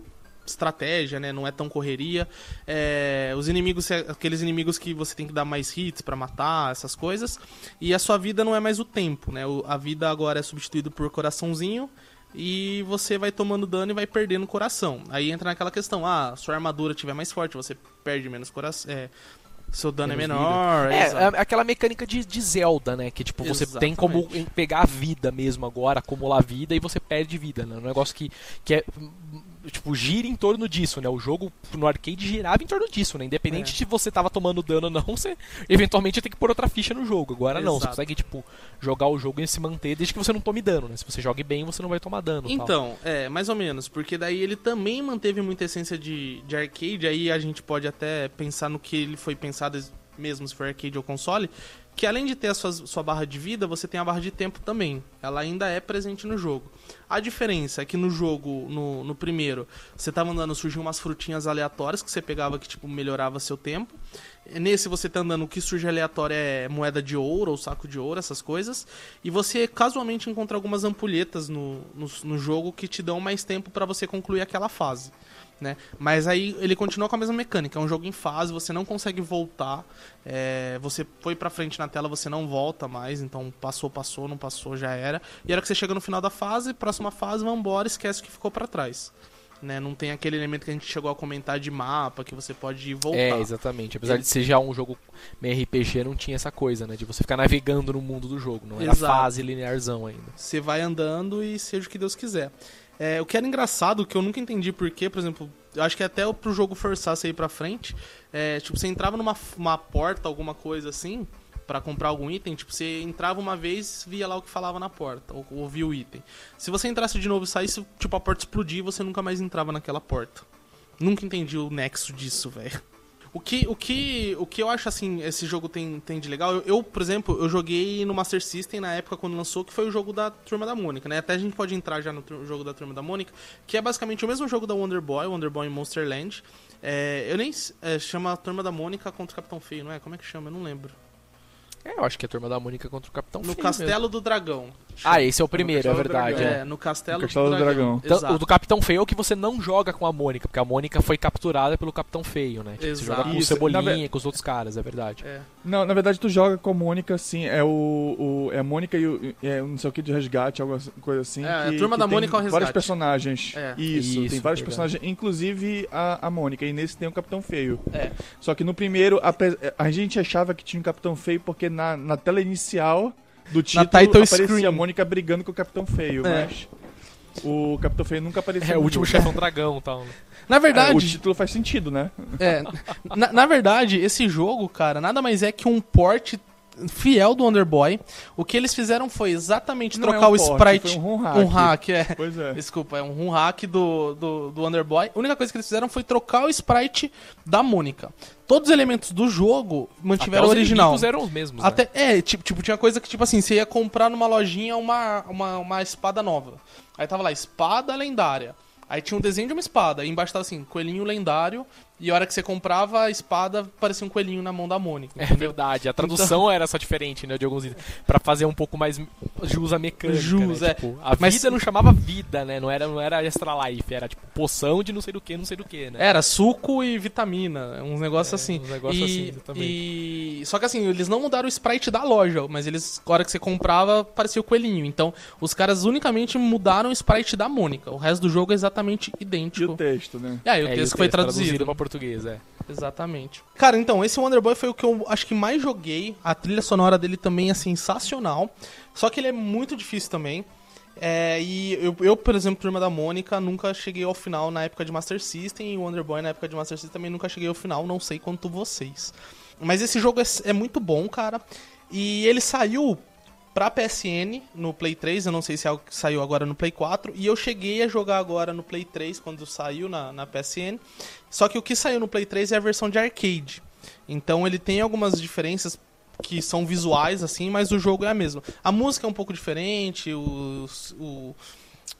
estratégia, né? Não é tão correria. É, os inimigos, é aqueles inimigos que você tem que dar mais hits pra matar, essas coisas. E a sua vida não é mais o tempo, né? O- a vida agora é substituído por coraçãozinho e você vai tomando dano e vai perdendo coração. Aí entra naquela questão, ah, sua armadura estiver mais forte, você perde menos coração, é, seu dano Menos é menor. É, é aquela mecânica de, de Zelda, né? Que tipo, você tem como Exatamente. pegar a vida mesmo agora, acumular vida e você perde vida, né? Um negócio que, que é. Tipo, gira em torno disso, né? O jogo no arcade girava em torno disso, né? Independente É. se você tava tomando dano ou não, você eventualmente ia ter que pôr outra ficha no jogo. Agora não, você Exato. consegue, tipo, jogar o jogo e se manter desde que você não tome dano, né? Se você jogue bem, você não vai tomar dano. tal. Então, é, mais ou menos, porque daí ele também manteve muita essência de, de arcade, aí a gente pode até pensar no que ele foi pensado mesmo se for arcade ou console, que além de ter a sua, sua barra de vida, você tem a barra de tempo também. Ela ainda é presente no jogo. A diferença é que no jogo, no, no primeiro, você tava andando, surgiam umas frutinhas aleatórias que você pegava que, tipo, melhorava seu tempo. Nesse você tá andando, o que surge aleatório é moeda de ouro ou saco de ouro, essas coisas. E você casualmente encontra algumas ampulhetas no, no, no jogo que te dão mais tempo pra você concluir aquela fase. Né? Mas aí ele continua com a mesma mecânica, é um jogo em fase, você não consegue voltar. é, você foi pra frente na tela, você não volta mais, então passou, passou, não passou, já era. E a hora que você chega no final da fase, próxima fase, vambora, esquece o que ficou pra trás. Né? Não tem aquele elemento que a gente chegou a comentar de mapa, que você pode voltar. É, exatamente. Apesar de ser já um jogo meio RPG, não tinha essa coisa, né? De você ficar navegando no mundo do jogo. Não era Exato. fase linearzão ainda. Você vai andando e seja o que Deus quiser. É, o que era engraçado, que eu nunca entendi porquê, por exemplo, eu acho que até pro jogo forçar você ir pra frente, é, tipo, você entrava numa uma porta, alguma coisa assim, pra comprar algum item, tipo, você entrava uma vez, via lá o que falava na porta, ou, ou via o item. Se você entrasse de novo e saísse, tipo, a porta explodia e você nunca mais entrava naquela porta. Nunca entendi o nexo disso, velho. O que, o, que, o que eu acho assim, esse jogo tem, tem de legal, eu, eu, por exemplo, eu joguei no Master System na época quando lançou, que foi o jogo da Turma da Mônica, né? Até a gente pode entrar já no jogo da Turma da Mônica, que é basicamente o mesmo jogo da Wonder Boy, Wonder Boy Monsterland. É, eu nem. É, chama Turma da Mônica contra o Capitão Feio, não é? Como é que chama? Eu não lembro. É, eu acho que é a turma da Mônica contra o Capitão No Feio Castelo do Dragão. Ah, esse é o primeiro, é verdade. É. No Castelo, No Castelo do do Dragão. Dragão. Então, o do Capitão Feio é o que você não joga com a Mônica, porque a Mônica foi capturada pelo Capitão Feio, né? Tipo, você joga com o Cebolinha, na ve- com os outros caras, é verdade. É. Não, na verdade tu joga com a Mônica, sim. É o. o- é a Mônica e o. É, não sei o que de resgate, alguma coisa assim. É, a que- Turma que da tem Mônica ao Vários resgate. personagens. É. Isso, Isso, tem vários verdade. personagens, inclusive a, a Mônica. E nesse tem o Capitão Feio. É. Só que no primeiro, ape- a gente achava que tinha um Capitão Feio porque na, na tela inicial do título title aparecia screen. a Mônica brigando com o Capitão Feio, É. mas o Capitão Feio nunca apareceu. É, o último chefão dragão e tal. né? Na É, verdade. o título faz sentido, né? É, na, na verdade, esse jogo, cara, nada mais é que um port fiel do Wonder Boy. O que eles fizeram foi exatamente Não trocar é um o port, sprite. foi um hack. Um hack, é. Pois é. Desculpa, é um hack do, do, do Wonder Boy. A única coisa que eles fizeram foi trocar o sprite da Mônica. Todos os elementos do jogo mantiveram Até o os original. inimigos eram os mesmos, né? Até, é, tipo, tipo, tinha coisa que, tipo assim, você ia comprar numa lojinha uma, uma, uma espada nova. Aí tava lá, espada lendária. Aí tinha um desenho de uma espada, e embaixo tava assim, coelhinho lendário, e a hora que você comprava a espada, parecia um coelhinho na mão da Mônica. É verdade, a tradução era só diferente, né, de alguns itens, pra fazer um pouco mais jus à mecânica, Jus, né? é. Tipo, a Mas- vida não chamava vida, né, não era, não era extra life, era tipo poção de não sei do que, não sei do que, né. Era suco e vitamina, uns negócios É, assim. uns negócios e, assim, exatamente. e- Só que assim, eles não mudaram o sprite da loja, mas eles, a hora que você comprava, parecia o coelhinho. Então, os caras unicamente mudaram o sprite da Mônica. O resto do jogo é exatamente E idêntico. o texto, né? É, e o É, e texto foi traduzido traduzido. Português, é. Exatamente. Cara, então, esse Wonder Boy foi o que eu acho que mais joguei. A trilha sonora dele também é sensacional. Só que ele é muito difícil também. É, e eu, eu, por exemplo, Turma da Mônica, nunca cheguei ao final na época de Master System. E o Wonder Boy na época de Master System também nunca cheguei ao final. Não sei quanto vocês. Mas esse jogo é, é muito bom, cara. E ele saiu pra PSN no Play 3, eu não sei se é algo que saiu agora no Play 4, e eu cheguei a jogar agora no Play 3 quando saiu na, na PSN. Só que o que saiu no Play 3 é a versão de arcade. Então ele tem algumas diferenças que são visuais, assim, mas o jogo é a mesma. A música é um pouco diferente, o, o,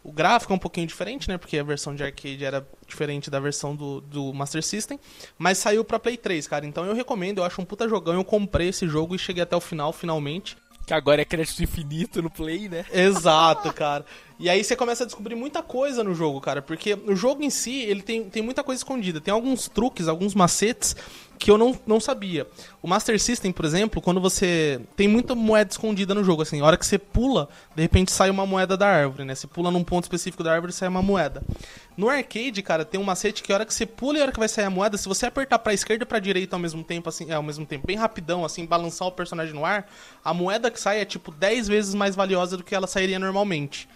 o gráfico é um pouquinho diferente, né? Porque a versão de arcade era diferente da versão do, do Master System. Mas saiu pra Play 3, cara. Então eu recomendo, eu acho um puta jogão. Eu comprei esse jogo e cheguei até o final, finalmente. Que agora é crédito infinito no Play, né. Exato, cara. E aí você começa a descobrir muita coisa no jogo, cara, porque o jogo em si, ele tem, tem muita coisa escondida. Tem alguns truques, alguns macetes que eu não, não sabia. O Master System, por exemplo, quando você tem muita moeda escondida no jogo, assim, a hora que você pula, de repente sai uma moeda da árvore, né? Você pula num ponto específico da árvore e sai uma moeda. No arcade, cara, tem um macete que a hora que você pula e a hora que vai sair a moeda, se você apertar pra esquerda e pra direita ao mesmo tempo, assim, é, ao mesmo tempo, bem rapidão, assim, balançar o personagem no ar, a moeda que sai é tipo 10 vezes mais valiosa do que ela sairia normalmente.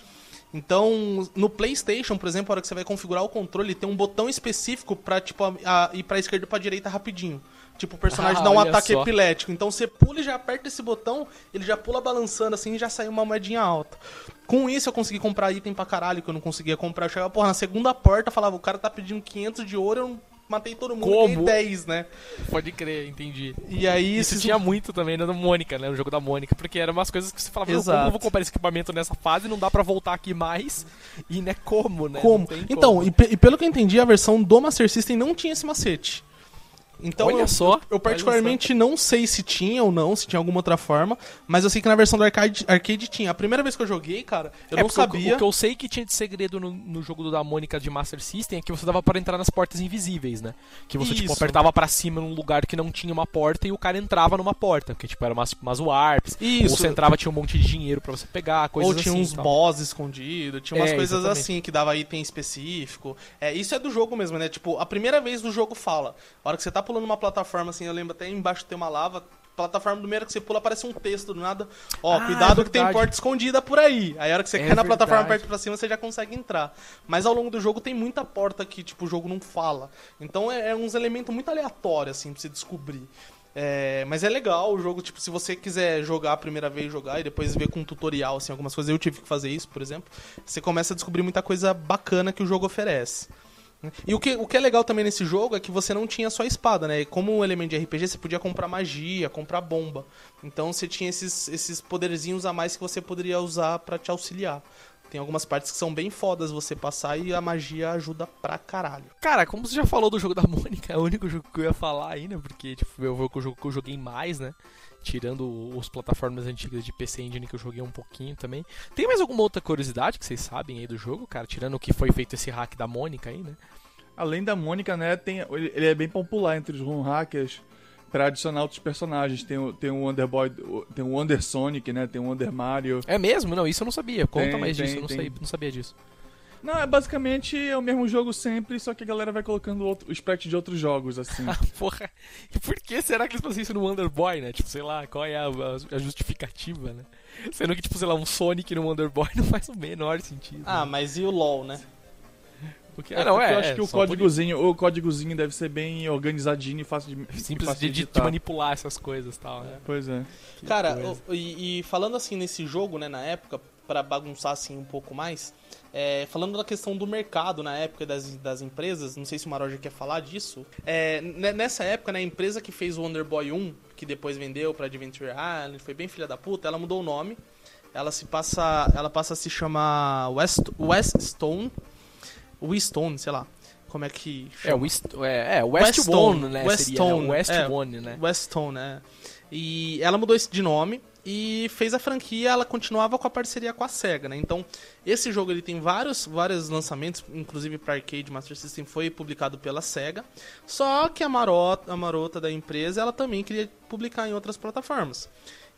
Então, no PlayStation, por exemplo, a hora que você vai configurar o controle, tem um botão específico pra, tipo, a- a- ir pra esquerda e pra direita rapidinho. Tipo, o personagem Ah, dá um ataque só. epilético. Então você pula e já aperta esse botão, ele já pula balançando assim e já sai uma moedinha alta. Com isso eu consegui comprar item pra caralho que eu não conseguia comprar. Eu chegava, porra, na segunda porta, falava, o cara tá pedindo 500 de ouro, eu não matei todo mundo, Como? ganhei 10, né? Pode crer, entendi. E aí... Isso esses- tinha muito também no Mônica, né? No jogo da Mônica, porque eram umas coisas que você falava, "Meu, como Exato. eu vou comprar esse equipamento nessa fase, não dá pra voltar aqui mais. E né, como, né? Como? Então, como. e, e pelo que eu entendi, a versão do Master System não tinha esse macete. Então, Olha eu, só, eu particularmente não sei se tinha ou não, se tinha alguma outra forma, mas eu sei que na versão do arcade, arcade tinha. A primeira vez que eu joguei, cara, eu É, não porque o- sabia. O que eu sei que tinha de segredo no, no jogo do da Mônica de Master System é que você dava pra entrar nas portas invisíveis, né? Que você, tipo, apertava pra cima num lugar que não tinha uma porta e o cara entrava numa porta. Porque, tipo, era umas, umas warps. Isso. Ou você entrava tinha um monte de dinheiro pra você pegar, coisas Ou tinha assim. uns boss escondidos, tinha umas É, coisas exatamente. assim que dava item específico. É, isso é do jogo mesmo, né? Tipo, a primeira vez do jogo fala. A hora que você tá pulando uma plataforma, assim, eu lembro até embaixo tem uma lava. Plataforma do meio que você pula, aparece um texto do nada. Ó, Ah, cuidado é que tem verdade. porta escondida por aí. Aí a hora que você É cai na plataforma verdade. perto pra cima, você já consegue entrar. Mas ao longo do jogo tem muita porta que, tipo, o jogo não fala. Então é, é uns elementos muito aleatórios, assim, pra você descobrir. É, mas é legal o jogo, tipo, se você quiser jogar a primeira vez, jogar e depois ver com um tutorial, assim, algumas coisas. Eu tive que fazer isso, por exemplo. Você começa a descobrir muita coisa bacana que o jogo oferece. E o que, o que é legal também nesse jogo é que você não tinha só espada, né? E Como um elemento de RPG, você podia comprar magia, comprar bomba. Então você tinha esses, esses poderzinhos a mais que você poderia usar pra te auxiliar. Tem algumas partes que são bem fodas você passar e a magia ajuda pra caralho. Cara, como você já falou do jogo da Mônica, é o único jogo que eu ia falar aí, né? Porque, tipo, foi o jogo que eu joguei mais, né? Tirando os plataformas antigas de PC Engine que eu joguei um pouquinho também. Tem mais alguma outra curiosidade que vocês sabem aí do jogo, cara? Tirando o que foi feito esse hack da Mônica aí, né? Além da Mônica, né, tem, ele é bem popular entre os ROM hackers pra adicionar outros personagens. Tem, o- tem o Wonder Boy, o- tem o Wonder Sonic, né, tem o Wonder Mario. É mesmo? Não, isso eu não sabia. Conta Tem, mais tem, disso, eu não, sei, não sabia disso. Não, é basicamente é o mesmo jogo sempre, só que a galera vai colocando outro, o sprite de outros jogos, assim. Ah, porra. E por que será que eles fazem isso no Wonder Boy, né? Tipo, sei lá, qual é a, a- a justificativa, né? Sendo que, tipo, sei lá, um Sonic no Wonder Boy não faz o menor sentido. Ah, né? mas e o LoL, né? Porque, É, ah, não, porque é, eu acho é, que o só por códigozinho, o códigozinho deve ser bem organizadinho e fácil de. Simples fácil de, de manipular essas coisas e tal, né? Pois é. Que Cara, coisa. e, e falando assim nesse jogo, né, na época, pra bagunçar assim um pouco mais, é, falando da questão do mercado na época das, das empresas, não sei se o Maroja quer falar disso. É, ne- nessa época, né, a empresa que fez o Wonder Boy 1, que depois vendeu pra Adventure Island, foi bem filha da puta, ela mudou o nome. Ela se passa, ela passa a se chamar West, Weststone, Westone, sei lá. Como é que É, o West, é, é, Westone, Westone, né? Westone, seria, né? é. Westone, né? Westone, né? E ela mudou esse de nome e fez a franquia, ela continuava com a parceria com a SEGA, né? Então, esse jogo ele tem vários, vários lançamentos, inclusive para arcade, Master System foi publicado pela SEGA. Só que a marota, a marota da empresa, ela também queria publicar em outras plataformas.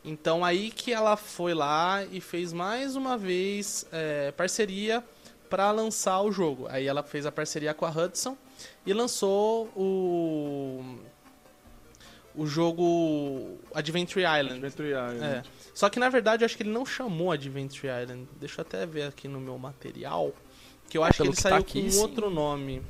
Então, aí que ela foi lá e fez mais uma vez é, parceria para lançar o jogo. Aí ela fez a parceria com a Hudson e lançou o o jogo Adventure Island. Adventure Island. É. Só que na verdade eu acho que ele não chamou Adventure Island. Deixa eu até ver aqui no meu material. Que eu acho que ele que tá saiu aqui, com sim. outro nome.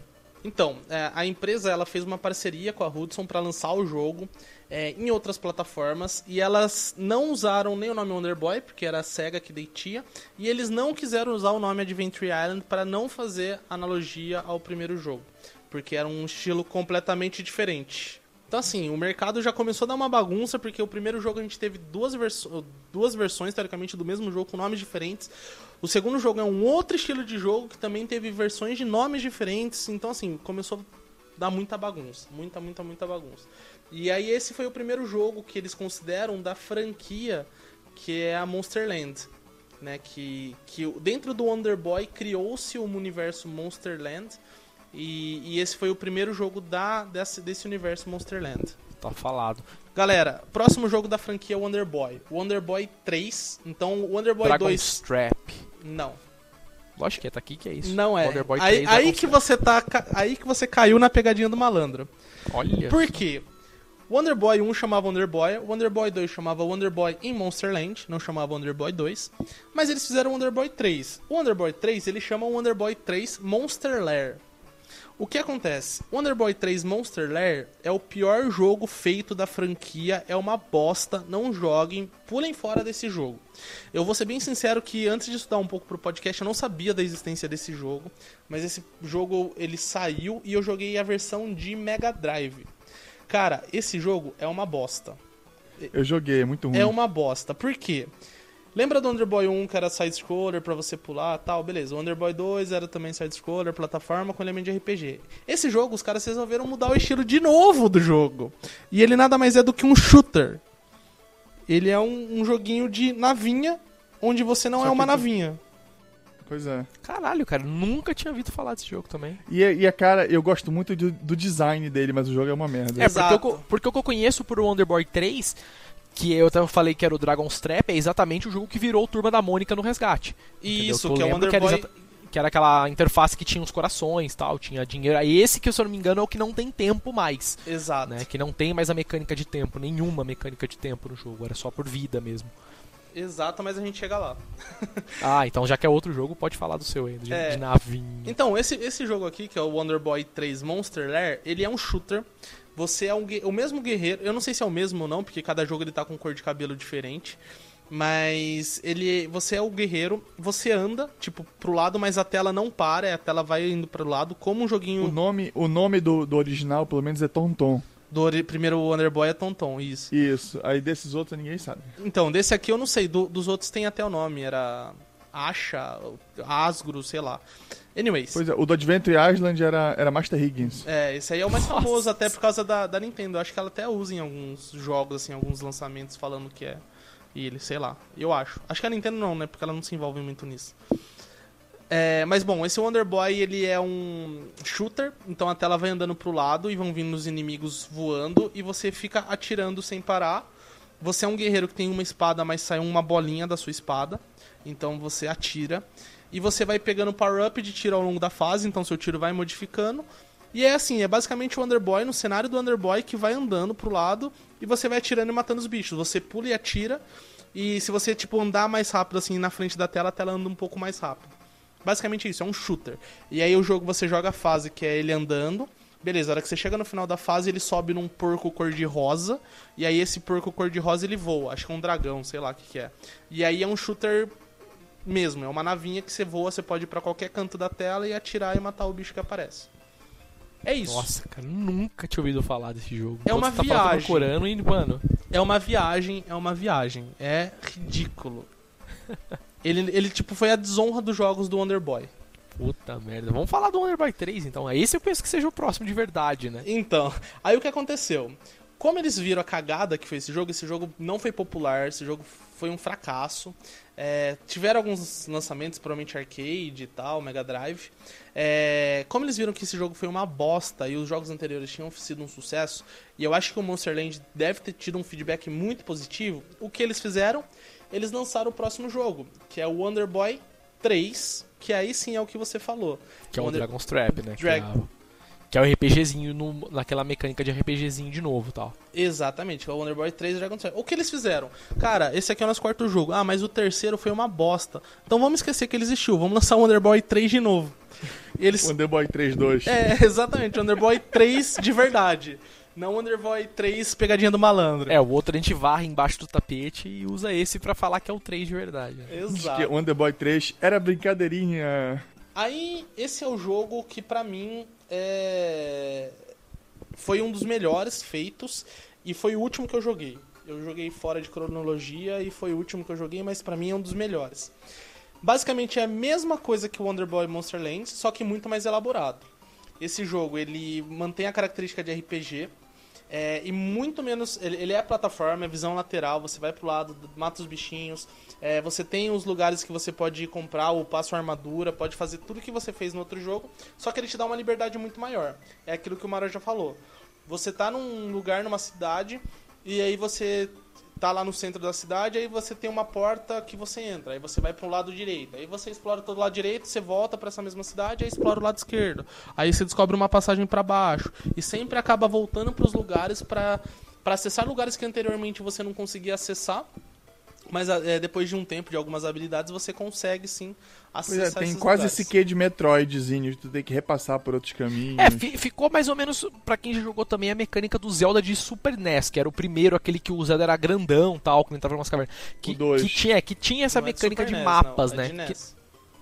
Então, é, a empresa ela fez uma parceria com a Hudson para lançar o jogo é, em outras plataformas e elas não usaram nem o nome Wonder Boy, porque era a SEGA que detinha, e eles não quiseram usar o nome Adventure Island para não fazer analogia ao primeiro jogo, porque era um estilo completamente diferente. Então, assim, o mercado já começou a dar uma bagunça, porque o primeiro jogo a gente teve duas, verso duas versões, teoricamente, do mesmo jogo, com nomes diferentes. O segundo jogo é um outro estilo de jogo, que também teve versões de nomes diferentes. Então, assim, começou a dar muita bagunça. Muita, muita, muita bagunça. E aí, esse foi o primeiro jogo que eles consideram da franquia, que é a Monsterland. Né, que, que dentro do Wonder Boy criou-se um universo Monsterland. E, e esse foi o primeiro jogo da, desse, desse universo Monsterland. Tá falado. Galera, próximo jogo da franquia é Wonder Boy. Wonder Boy 3. Então, Wonder Boy Dragon 2. Strap. Não. Lógico que é, tá aqui que é isso. Não é. Wonder Boy aí 3, aí Dragon que você tá. Aí que você caiu na pegadinha do malandro. Olha. Por quê? Wonder Boy 1 chamava Wonder Boy, Wonder Boy 2 chamava Wonder Boy em Monsterland, não chamava Wonder Boy 2, mas eles fizeram Wonder Boy 3. O Wonder Boy 3 eles chamam Wonder Boy 3 Monster Lair. O que acontece? Wonder Boy 3 Monster Lair é o pior jogo feito da franquia, é uma bosta, não joguem, pulem fora desse jogo. Eu vou ser bem sincero que antes de estudar um pouco pro podcast, eu não sabia da existência desse jogo, mas esse jogo ele saiu e eu joguei a versão de Mega Drive. Cara, esse jogo é uma bosta. Eu joguei, é muito ruim. É uma bosta. Por quê? Lembra do Wonder Boy 1 que era side-scroller pra você pular tal? Beleza. O Wonder Boy 2 era também side-scroller, plataforma com elemento de RPG. Esse jogo, os caras resolveram mudar o estilo de novo do jogo. E ele nada mais é do que um shooter. Ele é um, um joguinho de navinha, onde você não Só é uma que navinha. Pois é. Caralho, cara, nunca tinha ouvido falar desse jogo também. E, e a cara, eu gosto muito do, do design dele, mas o jogo é uma merda. É, porque, Exato. eu, porque o que eu conheço por Wonder Boy 3, que eu até falei que era o Dragon's Trap, é exatamente o jogo que virou Turma da Mônica no resgate. entendeu? Isso, que é o Wonder que era Boy... exata- Que era aquela interface que tinha os corações tal, tinha dinheiro. Aí esse que, se eu não me engano, é o que não tem tempo mais. Exato. Né? Que não tem mais a mecânica de tempo, nenhuma mecânica de tempo no jogo, era só por vida mesmo. Exato, mas a gente chega lá. Ah, então já que é outro jogo, pode falar do seu ainda, de, É. de navinha. Então, esse, esse jogo aqui, que é o Wonder Boy 3 Monster Lair, ele é um shooter. Você é um, o mesmo guerreiro. Eu não sei se é o mesmo ou não, porque cada jogo ele tá com cor de cabelo diferente. Mas ele. Você é o guerreiro, você anda, tipo, pro lado, mas a tela não para, a tela vai indo pro lado, como um joguinho O nome, o nome do, do original, pelo menos, é Tonton. do ori- primeiro Wonder Boy é Tonton, isso. Isso. Aí desses outros ninguém sabe. Então, desse aqui eu não sei, do- dos outros tem até o nome, era. Asha, Asgro, sei lá. Anyways. Pois é, o do Adventure Island era, era Master Higgins. É, esse aí é o mais Nossa. famoso, até por causa da, da Nintendo. Eu acho que ela até usa em alguns jogos, assim, alguns lançamentos falando que é ele, sei lá. Eu acho. Acho que a Nintendo não, né? Porque ela não se envolve muito nisso. É, mas bom, esse Wonder Boy ele é um shooter, então a tela vai andando pro lado e vão vindo os inimigos voando e você fica atirando sem parar. Você é um guerreiro que tem uma espada, mas sai uma bolinha da sua espada. Então você atira. E você vai pegando power-up de tiro ao longo da fase, então seu tiro vai modificando. E é assim, é basicamente o Wonder Boy no cenário do Wonder Boy que vai andando pro lado e você vai atirando e matando os bichos. Você pula e atira. E se você tipo andar mais rápido assim na frente da tela, a tela anda um pouco mais rápido. basicamente isso, é um shooter. E aí o jogo você joga a fase que é ele andando. Beleza, a hora que você chega no final da fase, ele sobe num porco cor-de-rosa. E aí esse porco cor-de-rosa ele voa. Acho que é um dragão, sei lá o que, que é. E aí é um shooter mesmo. É uma navinha que você voa, você pode ir pra qualquer canto da tela e atirar e matar o bicho que aparece. É isso. Nossa, cara, nunca tinha ouvido falar desse jogo. É uma Você tá viagem. procurando e, mano, É uma viagem, é uma viagem. É ridículo. ele, ele, tipo, foi a desonra dos jogos do Wonder Boy. puta merda. Vamos falar do Wonder Boy 3, então. Esse eu penso que seja o próximo de verdade, né? Então, aí o que aconteceu? Como eles viram a cagada que foi esse jogo, esse jogo não foi popular, esse jogo foi um fracasso. É, tiveram alguns lançamentos, provavelmente arcade e tal, Mega Drive. É, como eles viram que esse jogo foi uma bosta e os jogos anteriores tinham sido um sucesso, e eu acho que o Monster Land deve ter tido um feedback muito positivo, o que eles fizeram? Eles lançaram o próximo jogo, que é o Wonder Boy 3, que aí sim é o que você falou. Que é o Wonder- Dragon's Trap, né? Drag- é que é o RPGzinho, no- naquela mecânica de RPGzinho de novo e tal. Exatamente, que é o Wonder Boy 3 e Dragon Quest. O que eles fizeram? Cara, esse aqui é o nosso quarto jogo. Ah, mas o terceiro foi uma bosta. Então vamos esquecer que ele existiu. Vamos lançar o Wonder Boy 3 de novo. E eles. Wonder Boy 3.2. É, exatamente, Wonder Boy 3 de verdade. Não Wonder Boy 3 pegadinha do malandro. É, o outro a gente varre embaixo do tapete e usa esse pra falar que é o 3 de verdade. né? Diz que Exato. Wonder Boy 3 era brincadeirinha. Aí, esse é o jogo que pra mim é... foi um dos melhores feitos e foi o último que eu joguei. Eu joguei fora de cronologia e foi o último que eu joguei, mas pra mim é um dos melhores. Basicamente é a mesma coisa que o Wonder Boy Monster Land, só que muito mais elaborado. Esse jogo ele mantém a característica de RPG é, e muito menos. Ele, ele é plataforma, é visão lateral, você vai pro lado, mata os bichinhos. é, você tem os lugares que você pode ir comprar ou passa armadura, pode fazer tudo que você fez no outro jogo, só que ele te dá uma liberdade muito maior. É aquilo que o Mario já falou. Você tá num lugar, numa cidade, e aí você tá lá no centro da cidade, aí você tem uma porta que você entra, aí você vai pro lado direito, aí você explora todo o lado direito, você volta pra essa mesma cidade, aí explora o lado esquerdo. Aí você descobre uma passagem pra baixo e sempre acaba voltando pros lugares pra para acessar lugares que anteriormente você não conseguia acessar. Mas é, depois de um tempo, de algumas habilidades, você consegue sim Pois acessar é, tem quase lugares. esse quê de Metroidzinho, tu tem que repassar por outros caminhos. É, fi- ficou mais ou menos, pra quem já jogou também, a mecânica do Zelda de Super NES, que era o primeiro, aquele que o Zelda era grandão tal, quando entrava umas cavernas. Que, que tinha, que tinha essa Não é mecânica Super de NES, mapas, não, é né? de Que-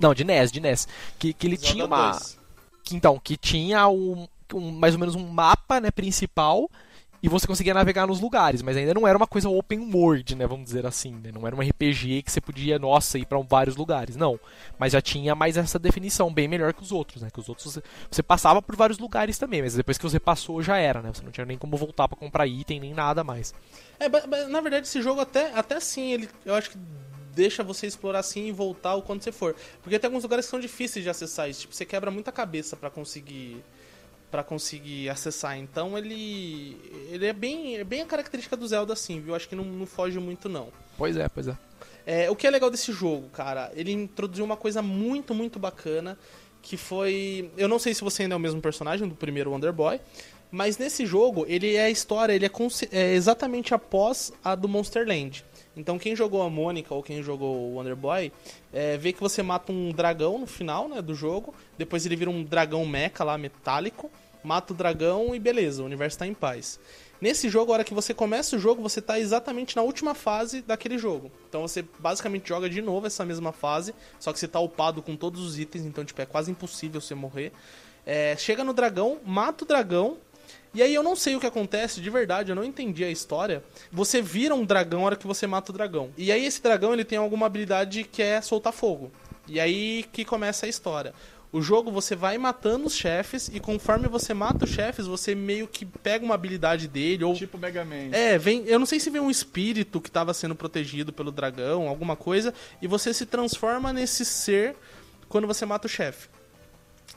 não, de NES, de NES. Que, que ele Zelda tinha uma. 2. que, então, que tinha um, um- mais ou menos um mapa, né, principal, e você conseguia navegar nos lugares, mas ainda não era uma coisa open world, né, vamos dizer assim, né? Não era um RPG que você podia, nossa, ir pra vários lugares, não. Mas já tinha mais essa definição, bem melhor que os outros, né? Que os outros você, passava por vários lugares também, mas depois que você passou já era, né? Você não tinha nem como voltar pra comprar item nem nada mais. É, ba- ba- na verdade, esse jogo até, até sim, ele, eu acho que deixa você explorar assim e voltar o quanto você for. Porque tem alguns lugares que são difíceis de acessar isso. Tipo, você quebra muita cabeça pra conseguir para conseguir acessar. Então ele ele é bem, é bem a característica do Zelda assim, viu? Acho que não, não foge muito não. Pois é, pois é. É, o que é legal desse jogo, cara, ele introduziu uma coisa muito, muito bacana, que foi... Eu não sei se você ainda é o mesmo personagem do primeiro Wonder Boy, mas nesse jogo, ele é a história, ele é, é exatamente após a do Monster Land. Então quem jogou a Mônica ou quem jogou o Wonder Boy, é, vê que você mata um dragão no final né, do jogo, depois ele vira um dragão mecha lá, metálico, mata o dragão e beleza, o universo tá em paz. Nesse jogo, a hora que você começa o jogo, você tá exatamente na última fase daquele jogo. Então você basicamente joga de novo essa mesma fase, só que você tá upado com todos os itens, então tipo, é quase impossível você morrer. É, chega no dragão, mata o dragão, e aí eu não sei o que acontece, de verdade, eu não entendi a história. Você vira um dragão na hora que você mata o dragão. E aí esse dragão, ele tem alguma habilidade que é soltar fogo. E aí que começa a história. O jogo você vai matando os chefes e conforme você mata os chefes, você meio que pega uma habilidade dele ou Tipo Mega Man. é, vem, eu não sei se vem um espírito que estava sendo protegido pelo dragão, alguma coisa, e você se transforma nesse ser quando você mata o chefe.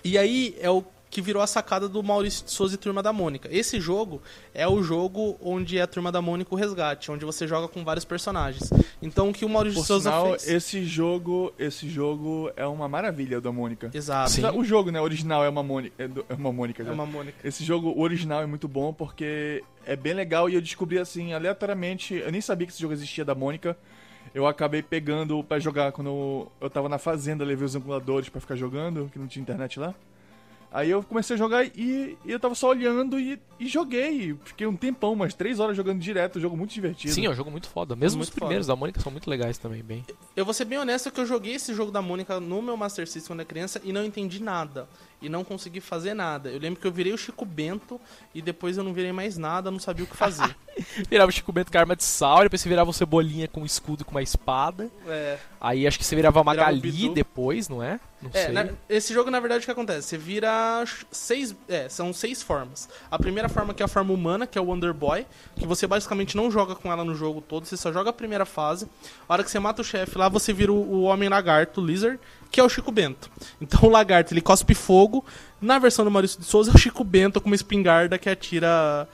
E aí é o que virou a sacada do Maurício de Souza e Turma da Mônica. Esse jogo é o jogo onde é a Turma da Mônica o resgate, onde você joga com vários personagens. Então o que o Maurício Por de Souza sinal, fez... esse jogo, esse jogo é uma maravilha da Mônica. Exato. Sim. O jogo, né, original é uma Mônica, é, do- é uma Mônica. É já. uma Mônica. Esse jogo o original é muito bom porque é bem legal e eu descobri assim aleatoriamente, eu nem sabia que esse jogo existia da Mônica. eu acabei pegando pra jogar quando eu, tava na fazenda, levei os emuladores pra ficar jogando, que não tinha internet lá. Aí eu comecei a jogar e, e eu tava só olhando e, e joguei. Fiquei um tempão, umas três horas jogando direto, um jogo muito divertido. Sim, é um jogo muito foda. Mesmo Muito os primeiros da Mônica são muito legais também, bem. Eu vou ser bem honesto que eu joguei esse jogo da Mônica no meu Master System quando era criança e não entendi nada. E não consegui fazer nada. Eu lembro que eu virei o Chico Bento e depois eu não virei mais nada, não sabia o que fazer. Virava o Chico Bento com arma de sal, depois você virava o Cebolinha com um escudo e com uma espada. é. Aí acho que você virava Virava Magali Bidu. depois, não é? Não É, sei. na- esse jogo, na verdade, o que acontece? Você vira seis. É, são seis formas. A primeira forma que é a forma humana, que é o Wonder Boy, que você basicamente não joga com ela no jogo todo, você só joga a primeira fase. A hora que você mata o chefe lá, você vira o, o Homem Lagarto, o Lizard, que é o Chico Bento. Então o lagarto ele cospe fogo. Na versão do Maurício de Souza é o Chico Bento com uma espingarda que atira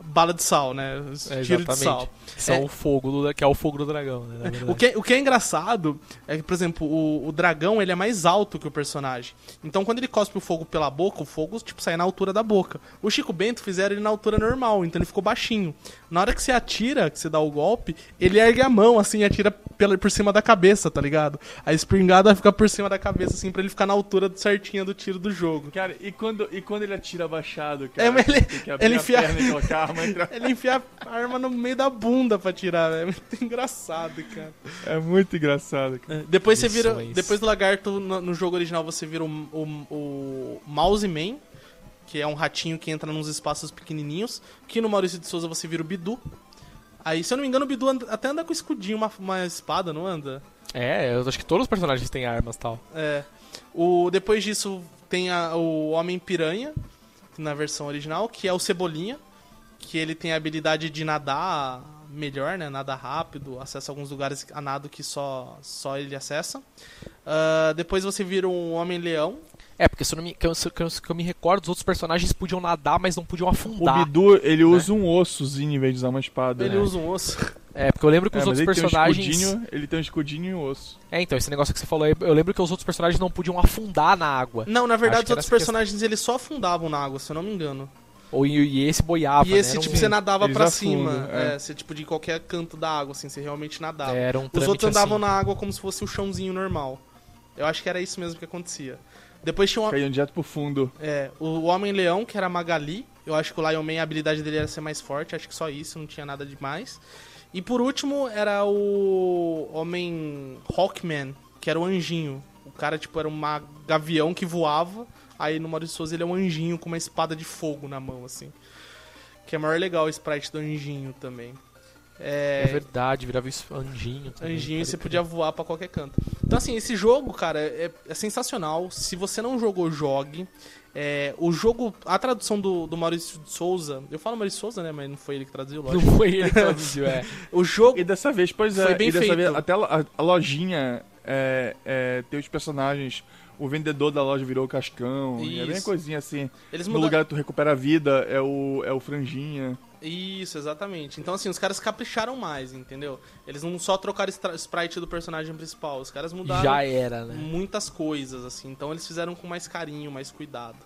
bala de sal, né? É, Tiro de sal. Que são É. o fogo do, que é o fogo do dragão, né? O que, o que é engraçado é que, por exemplo, o, o dragão ele é mais alto que o personagem. Então, quando ele cospe o fogo pela boca, o fogo tipo sai na altura da boca. O Chico Bento fizeram ele na altura normal, então ele ficou baixinho. Na hora que você atira, que você dá o golpe, ele ergue a mão assim e atira pela, por cima da cabeça, tá ligado? A espingada fica por cima da cabeça, assim, pra ele ficar na altura certinha do tiro do jogo. Cara, e quando, e quando ele atira abaixado, cara? É, mas ele- tem que abrir ele a enfia- arma entre... Ele enfia a arma no meio da bunda pra atirar, é muito engraçado, cara. É muito engraçado, cara. É, Depois você vira. Missões. Depois do lagarto, no, no jogo original, você vira o, o, o Mouse Man, que é um ratinho que entra nos espaços pequenininhos. Que no Maurício de Souza você vira o Bidu. Aí, se eu não me engano, o Bidu anda- até anda com escudinho, uma, uma espada, não anda? É, eu acho que todos os personagens têm armas e tal. É. O, depois disso tem a- o Homem Piranha, na versão original, que é o Cebolinha, que ele tem a habilidade de nadar melhor, né? Nada rápido, acessa alguns lugares a nado que só, só ele acessa. Ah, depois você vira um Homem-Leão. É, porque se eu, não me, que eu, que eu- que eu me recordo, os outros personagens podiam nadar, mas não podiam O afundar. Bidu, ele usa um ossozinho em vez de usar uma espada. Ele né? usa um osso. É, porque eu lembro que É, os outros ele personagens. Tem um escudinho, ele tem um escudinho e um osso. É, então, esse negócio que você falou aí, eu lembro que os outros personagens não podiam afundar na água. Não, na verdade, Acho os outros personagens eles só afundavam na água, se eu não me engano. Ou, e, e esse boiava. e esse, né? Tipo, um- você nadava eles pra cima. é. É, você, tipo, de qualquer canto da água, assim, você realmente nadava. Era um Os outros andavam assim. na água como se fosse o chãozinho normal. Eu acho que era isso mesmo que acontecia. Depois tinha um, Caíam direto pro fundo. é, o Homem-Leão, que era Magali. Eu acho que o Lion Man, a habilidade dele era ser mais forte. Acho que só isso, não tinha nada demais. E por último, era o Homem Hawkman, que era o anjinho. O cara, tipo, era um gavião que voava. Aí no Maurício Souza ele é um anjinho com uma espada de fogo na mão, assim. Que é maior legal o sprite do anjinho também. É verdade, virava isso anjinho. também, Anjinho e você podia voar pra qualquer canto. Então, assim, esse jogo, cara, é, é sensacional. Se você não jogou, jogue. É, o jogo, a tradução do, do Maurício de Souza, eu falo Maurício de Souza, né? Mas não foi ele que traduziu, lógico. Não foi ele que traduziu, é. O jogo. E dessa vez, pois é, Foi bem e dessa feito. vez, até a, a lojinha é, é, tem os personagens. O vendedor da loja virou o Cascão. e É bem Isso. coisinha assim. Eles No lugar que tu recupera a vida é o, é o Franjinha. Isso, exatamente. Então, assim, os caras capricharam mais, entendeu? Eles não só trocaram o sprite do personagem principal, os caras mudaram Já era, né? muitas coisas, assim. Então eles fizeram com mais carinho, mais cuidado.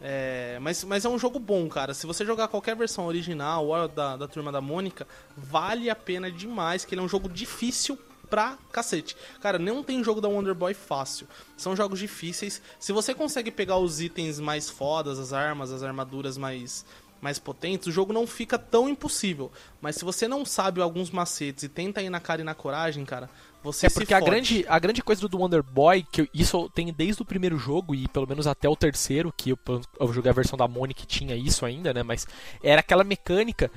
É, mas, mas é um jogo bom, cara. Se você jogar qualquer versão original ou da, da Turma da Mônica, vale a pena demais, que ele é um jogo difícil pra cacete. Cara, não tem jogo da Wonder Boy fácil. São jogos difíceis. Se você consegue pegar os itens mais fodas, as armas, as armaduras mais mais potentes, o jogo não fica tão impossível. Mas se você não sabe alguns macetes e tenta ir na cara e na coragem, cara, você É se porque a grande, a grande coisa do Wonder Boy, que eu- isso eu tenho desde o primeiro jogo e pelo menos até o terceiro, que eu, eu joguei a versão da Mônica que tinha isso ainda, né? Mas era aquela mecânica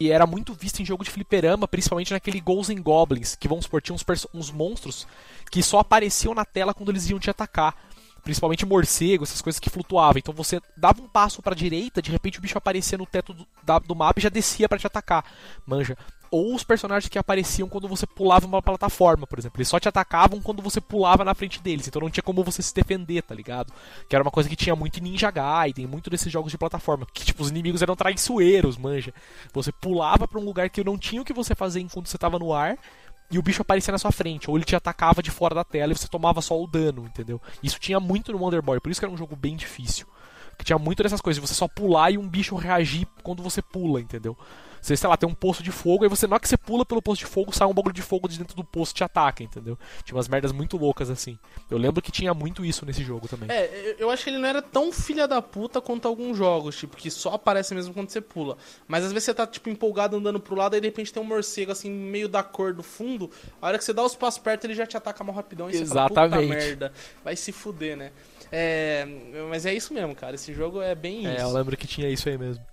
e era muito vista em jogo de fliperama, principalmente naquele Ghosts and Goblins, que vamos supor, tinha uns, uns monstros que só apareciam na tela quando eles iam te atacar. Principalmente morcego, essas coisas que flutuavam. Então você dava um passo pra direita, de repente o bicho aparecia no teto do, da- do mapa e já descia pra te atacar. Manja. Ou os personagens que apareciam quando você pulava uma plataforma, por exemplo. Eles só te atacavam quando você pulava na frente deles. Então não tinha como você se defender, tá ligado? Que era uma coisa que tinha muito em Ninja Gaiden, muito desses jogos de plataforma. Que, tipo, os inimigos eram traiçoeiros, manja. Você pulava pra um lugar que não tinha o que você fazer enquanto você tava no ar. E o bicho aparecia na sua frente, ou ele te atacava de fora da tela e você tomava só o dano, entendeu? Isso tinha muito no Wonder Boy, por isso que era um jogo bem difícil. Que tinha muito dessas coisas, você só pular e um bicho reagir quando você pula, entendeu? Você, sei lá, tem um poço de fogo, aí você, na hora que você pula pelo poço de fogo, sai um bagulho de fogo de dentro do poço e te ataca, entendeu? Tinha umas merdas muito loucas assim. Eu lembro que tinha muito isso nesse jogo também. É, eu- acho que ele não era tão filha da puta quanto alguns jogos, tipo, que só aparece mesmo quando você pula. Mas às vezes você tá, tipo, empolgado andando pro lado, aí de repente tem um morcego, assim, meio da cor do fundo. A hora que você dá os passos perto, ele já te ataca mal rapidão e você fala, Exatamente. merda, vai se fuder, né? É, mas é isso mesmo, cara. Esse jogo é bem É, isso. eu lembro que tinha isso aí mesmo.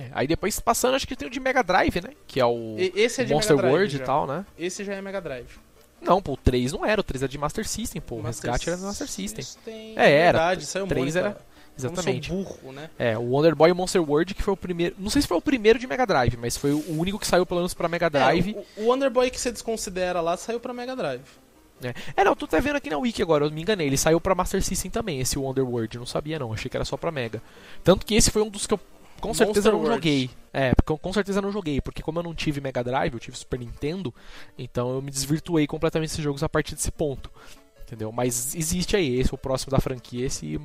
É, aí depois passando, acho que tem o de Mega Drive, né? Que é o E- Esse é de Monster Mega Drive World já. e tal, né? Esse já é Mega Drive. Não, pô, o 3 não era, o 3 era de Master System, pô. O resgate era do Master System. System. É, era. Verdade, saiu Três muito, era- cara. Exatamente. Burro, né? É, o Wonder Boy e o Monster World, que foi o primeiro. Não sei se foi o primeiro de Mega Drive, mas foi o único que saiu pelo menos pra Mega Drive. É, o, o Wonder Boy que você desconsidera lá saiu pra Mega Drive. É, é, não, tu tá vendo aqui na Wiki agora, eu me enganei. Ele saiu pra Master System também, esse Wonder World. Eu não sabia, não. Achei que era só pra Mega. Tanto que esse foi um dos que eu com certeza Monster não World. joguei. É, porque eu com certeza não joguei, porque como eu não tive Mega Drive, eu tive Super Nintendo, então eu me desvirtuei completamente desses jogos a partir desse ponto. Entendeu? Mas existe aí, esse é o próximo da franquia, esse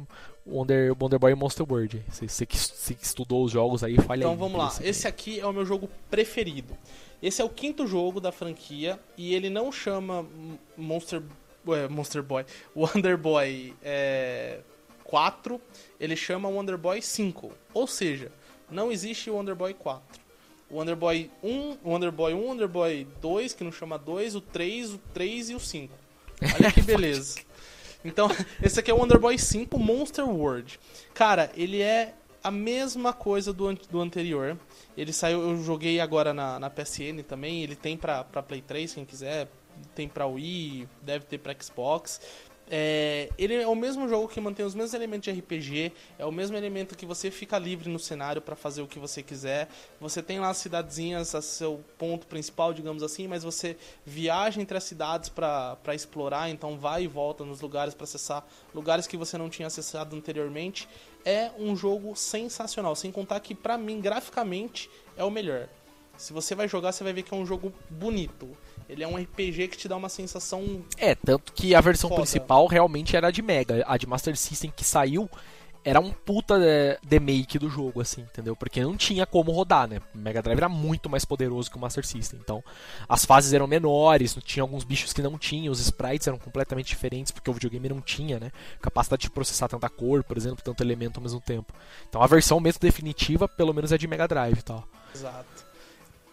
Wonder, Wonder Boy Monster World. Você, que você que estudou os jogos aí, fale Então aí. vamos lá. Esse- Esse aqui é o meu jogo preferido. Esse é o quinto jogo da franquia e ele não chama Monster, ué, Monster Boy, Wonder Boy é, 4, ele chama Wonder Boy 5. Ou seja, não existe Wonder Boy 4. O Wonder Boy 1, o Wonder Boy 1, o Wonder Boy 2, que não chama 2, o 3, o 3 e o 5. Olha que beleza. Então, esse aqui é o Wonder Boy 5 Monster World. Cara, ele é a mesma coisa do, do anterior. Ele saiu, eu joguei agora na, na PSN também. Ele tem pra, pra Play 3, quem quiser. Tem pra Wii, deve ter pra Xbox. É, ele é o mesmo jogo que mantém os mesmos elementos de RPG, é o mesmo elemento que você fica livre no cenário pra fazer o que você quiser. Você tem lá as cidadezinhas a seu ponto principal, digamos assim, mas você viaja entre as cidades pra explorar, então vai e volta nos lugares pra acessar lugares que você não tinha acessado anteriormente. É um jogo sensacional, sem contar que pra mim graficamente é o melhor. Se você vai jogar, você vai ver que é um jogo bonito. Ele é um RPG que te dá uma sensação É, tanto que a versão Foda. principal realmente era a de Mega. A de Master System que saiu era um puta é, demake do jogo, assim, entendeu? Porque não tinha como rodar, né? O Mega Drive era muito mais poderoso que o Master System. Então, as fases eram menores, tinha alguns bichos que não tinham, os sprites eram completamente diferentes, porque o videogame não tinha, né? Capacidade de processar tanta cor, por exemplo, tanto elemento ao mesmo tempo. Então, a versão mesmo definitiva, pelo menos, é de Mega Drive e tal. Exato.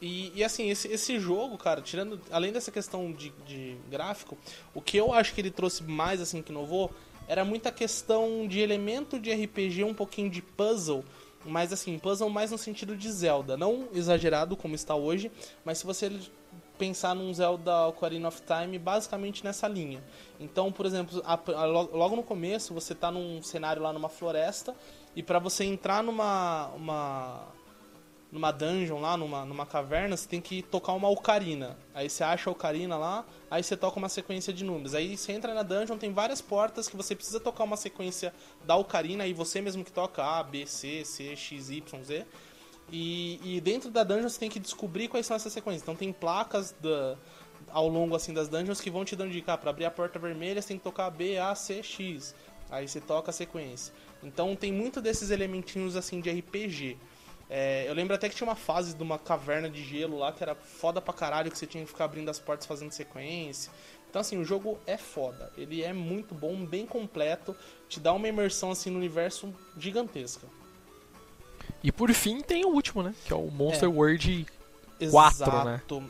E, e, assim, esse, esse jogo, cara, tirando. Além dessa questão de, de gráfico, o que eu acho que ele trouxe mais, assim, que inovou, era muita questão de elemento de RPG, um pouquinho de puzzle. Mas assim, puzzle mais no sentido de Zelda. Não exagerado como está hoje, mas se você pensar num Zelda Ocarina of Time, basicamente nessa linha. Então, por exemplo, a- a- lo- logo no começo, você tá num cenário lá numa floresta, e para você entrar numa. Uma, numa dungeon lá, numa, numa caverna, você tem que tocar uma ocarina. Aí você acha a ocarina lá, aí você toca uma sequência de números. Aí você entra na dungeon, tem várias portas que você precisa tocar uma sequência da ocarina, aí você mesmo que toca A, B, C, C, X, Y, Z. E, e dentro da dungeon você tem que descobrir quais são essas sequências. Então tem placas da, ao longo assim das dungeons que vão te dando dica. Para abrir a porta vermelha você tem que tocar B, A, C, X. Aí você toca a sequência. Então tem muito desses elementinhos assim de RPG. É, eu lembro até que tinha uma fase de uma caverna de gelo lá que era foda pra caralho, que você tinha que ficar abrindo as portas fazendo sequência. Então assim, o jogo é foda. Ele é muito bom, bem completo, te dá uma imersão assim no universo gigantesca. E por fim tem o último, né? Que é o Monster World Quatro, né? Exato.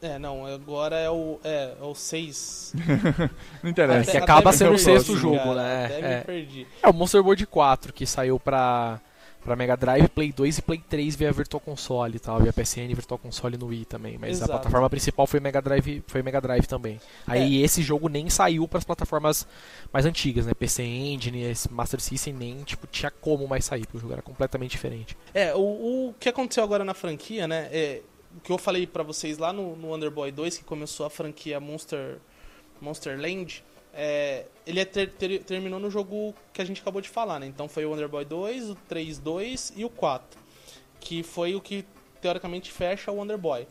É, não, agora é o é, é o 6. Não interessa. É, que acaba sendo o sexto cara, jogo, né? Até É. me perdi. É o Monster World 4, que saiu pra, pra Mega Drive, Play 2 e Play 3 via Virtual Console e tal, via PSN e Virtual Console no Wii também. Mas Exato. a plataforma principal foi Mega Drive, foi Mega Drive também. Aí esse jogo nem saiu pras plataformas mais antigas, né? PC Engine, Master System nem tipo, tinha como mais sair, porque o jogo era completamente diferente. É, o, o que aconteceu agora na franquia, né? É, o que eu falei pra vocês lá no, no Underboy 2, que começou a franquia Monster, Monster Land, é, ele é ter- ter- terminou no jogo que a gente acabou de falar, né? Então foi o Underboy 2, o 3.2 e o 4, que foi o que teoricamente fecha o Underboy.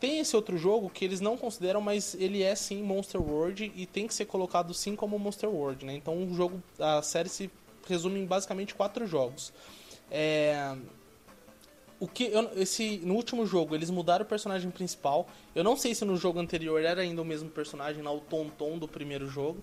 Tem esse outro jogo que eles não consideram, mas ele é sim Monster World e tem que ser colocado sim como Monster World, né? Então o jogo, a série se resume em basicamente quatro jogos. É, o que eu, esse no último jogo eles mudaram o personagem principal. Eu não sei se no jogo anterior era ainda o mesmo personagem, lá o Tonton do primeiro jogo.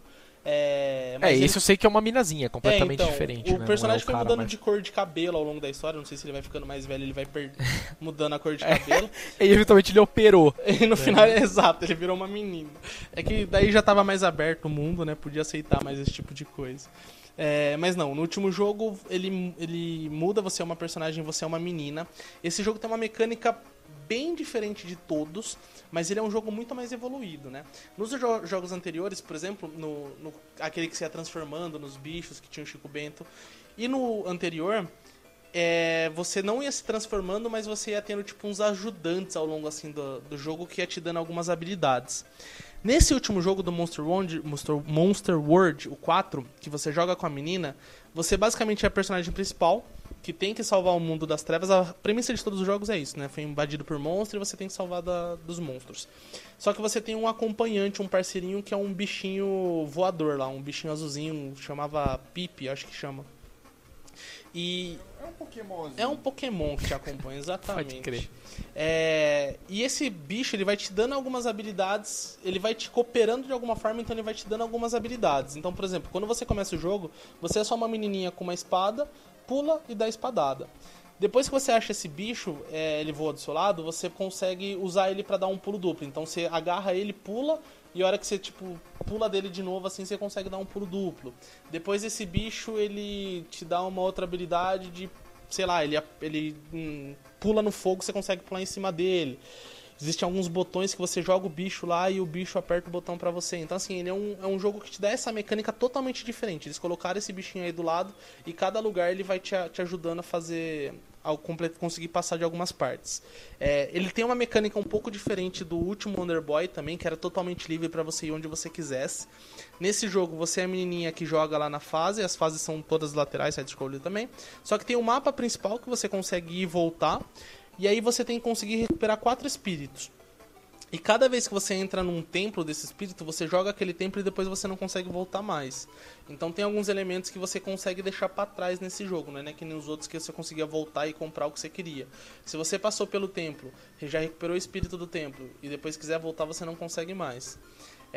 É, É, mas ele- esse eu sei que é uma minazinha, completamente é, então, diferente. O né? Não é personagem foi cara mudando mais- de cor de cabelo ao longo da história. Não sei se ele vai ficando mais velho, ele vai per- mudando a cor de É. cabelo. E eventualmente ele operou. E no final, é exato, ele virou uma menina. É que daí já tava mais aberto o mundo, né? Podia aceitar mais esse tipo de coisa. É, mas não, no último jogo ele, ele muda, você é uma personagem, você é uma menina. Esse jogo tem uma mecânica bem diferente de todos, mas ele é um jogo muito mais evoluído, né? Nos jo- jogos anteriores, por exemplo, no, no- aquele que se ia transformando nos bichos, que tinha o Chico Bento, e no anterior, é, você não ia se transformando, mas você ia tendo tipo uns ajudantes ao longo assim do, do jogo que ia te dando algumas habilidades. Nesse último jogo do Monster World, Monster, Monster World, o 4, que você joga com a menina, você basicamente é a personagem principal, que tem que salvar o mundo das trevas. A premissa de todos os jogos é isso, né? Foi invadido por monstros e você tem que salvar da- dos monstros. Só que você tem um acompanhante, um parceirinho que é um bichinho voador lá, um bichinho azulzinho, chamava Pipe, acho que chama. E É um Pokémon. é um Pokémon que te acompanha, exatamente. Pode crer. É, e esse bicho, ele vai te dando algumas habilidades, ele vai te cooperando de alguma forma, então ele vai te dando algumas habilidades. Então, por exemplo, quando você começa o jogo, você é só uma menininha com uma espada, pula e dá espadada. Depois que você acha esse bicho, é, ele voa do seu lado, você consegue usar ele pra dar um pulo duplo. Então você agarra ele, pula, e a hora que você, tipo, pula dele de novo, assim, você consegue dar um pulo duplo. Depois esse bicho, ele te dá uma outra habilidade de, sei lá, ele, ele hum, pula no fogo, você consegue pular em cima dele. Existem alguns botões que você joga o bicho lá e o bicho aperta o botão pra você. Então, assim, ele é um, é um jogo que te dá essa mecânica totalmente diferente. Eles colocaram esse bichinho aí do lado e cada lugar ele vai te, te ajudando a fazer. ao conseguir passar de algumas partes. É, ele tem uma mecânica um pouco diferente do último Wonder Boy também, que era totalmente livre pra você ir onde você quisesse. Nesse jogo, você é a menininha que joga lá na fase, as fases são todas laterais, side-scroller também. Só que tem o mapa principal que você consegue ir e voltar. E aí você tem que conseguir recuperar quatro espíritos. E cada vez que você entra num templo desse espírito, você joga aquele templo e depois você não consegue voltar mais. Então tem alguns elementos que você consegue deixar pra trás nesse jogo, não é né? que nem os outros que você conseguia voltar e comprar o que você queria. Se você passou pelo templo, já recuperou o espírito do templo e depois quiser voltar, você não consegue mais.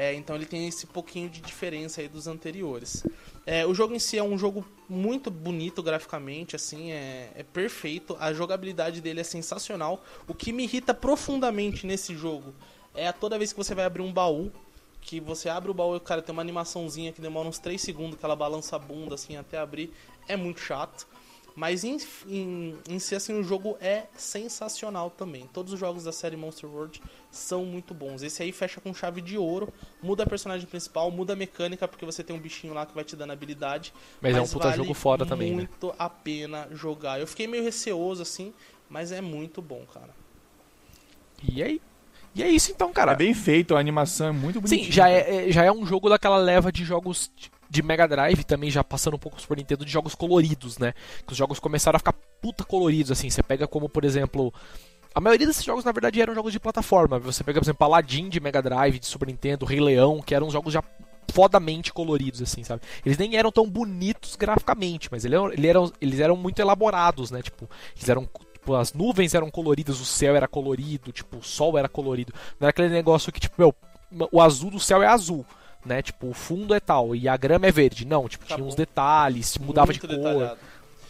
É, então ele tem esse pouquinho de diferença aí dos anteriores. É, o jogo em si é um jogo muito bonito graficamente, assim, é, é perfeito. A jogabilidade dele é sensacional. O que me irrita profundamente nesse jogo é a toda vez que você vai abrir um baú, que você abre o baú e cara tem uma animaçãozinha que demora uns 3 segundos, que ela balança a bunda assim até abrir. É muito chato. Mas em, em, em si, assim, o jogo é sensacional também. Todos os jogos da série Monster World são muito bons. Esse aí fecha com chave de ouro, muda a personagem principal, muda a mecânica, porque você tem um bichinho lá que vai te dando habilidade. Mas é um puta jogo foda também, né? muito a pena jogar. Eu fiquei meio receoso, assim, mas é muito bom, cara. E aí? E é isso então, cara. É bem feito, a animação é muito bonita. Sim, já é, é- já é um jogo daquela leva de jogos de Mega Drive, também já passando um pouco pro Super Nintendo, de jogos coloridos, né? Que os jogos começaram a ficar puta coloridos, assim. Você pega como, por exemplo. A maioria desses jogos, na verdade, eram jogos de plataforma. Você pega, por exemplo, Aladdin de Mega Drive, de Super Nintendo, Rei Leão, que eram jogos já fodamente coloridos, assim, sabe? Eles nem eram tão bonitos graficamente, mas ele eram, ele eram- eles eram muito elaborados, né? Tipo, eles eram. Tipo, as nuvens eram coloridas, o céu era colorido, tipo, o sol era colorido. Não era aquele negócio que, tipo, meu, o azul do céu é azul. Né, tipo, o fundo é tal e a grama é verde. Não, tipo, tinha Acabou. uns detalhes, mudava Muito de cor, detalhado.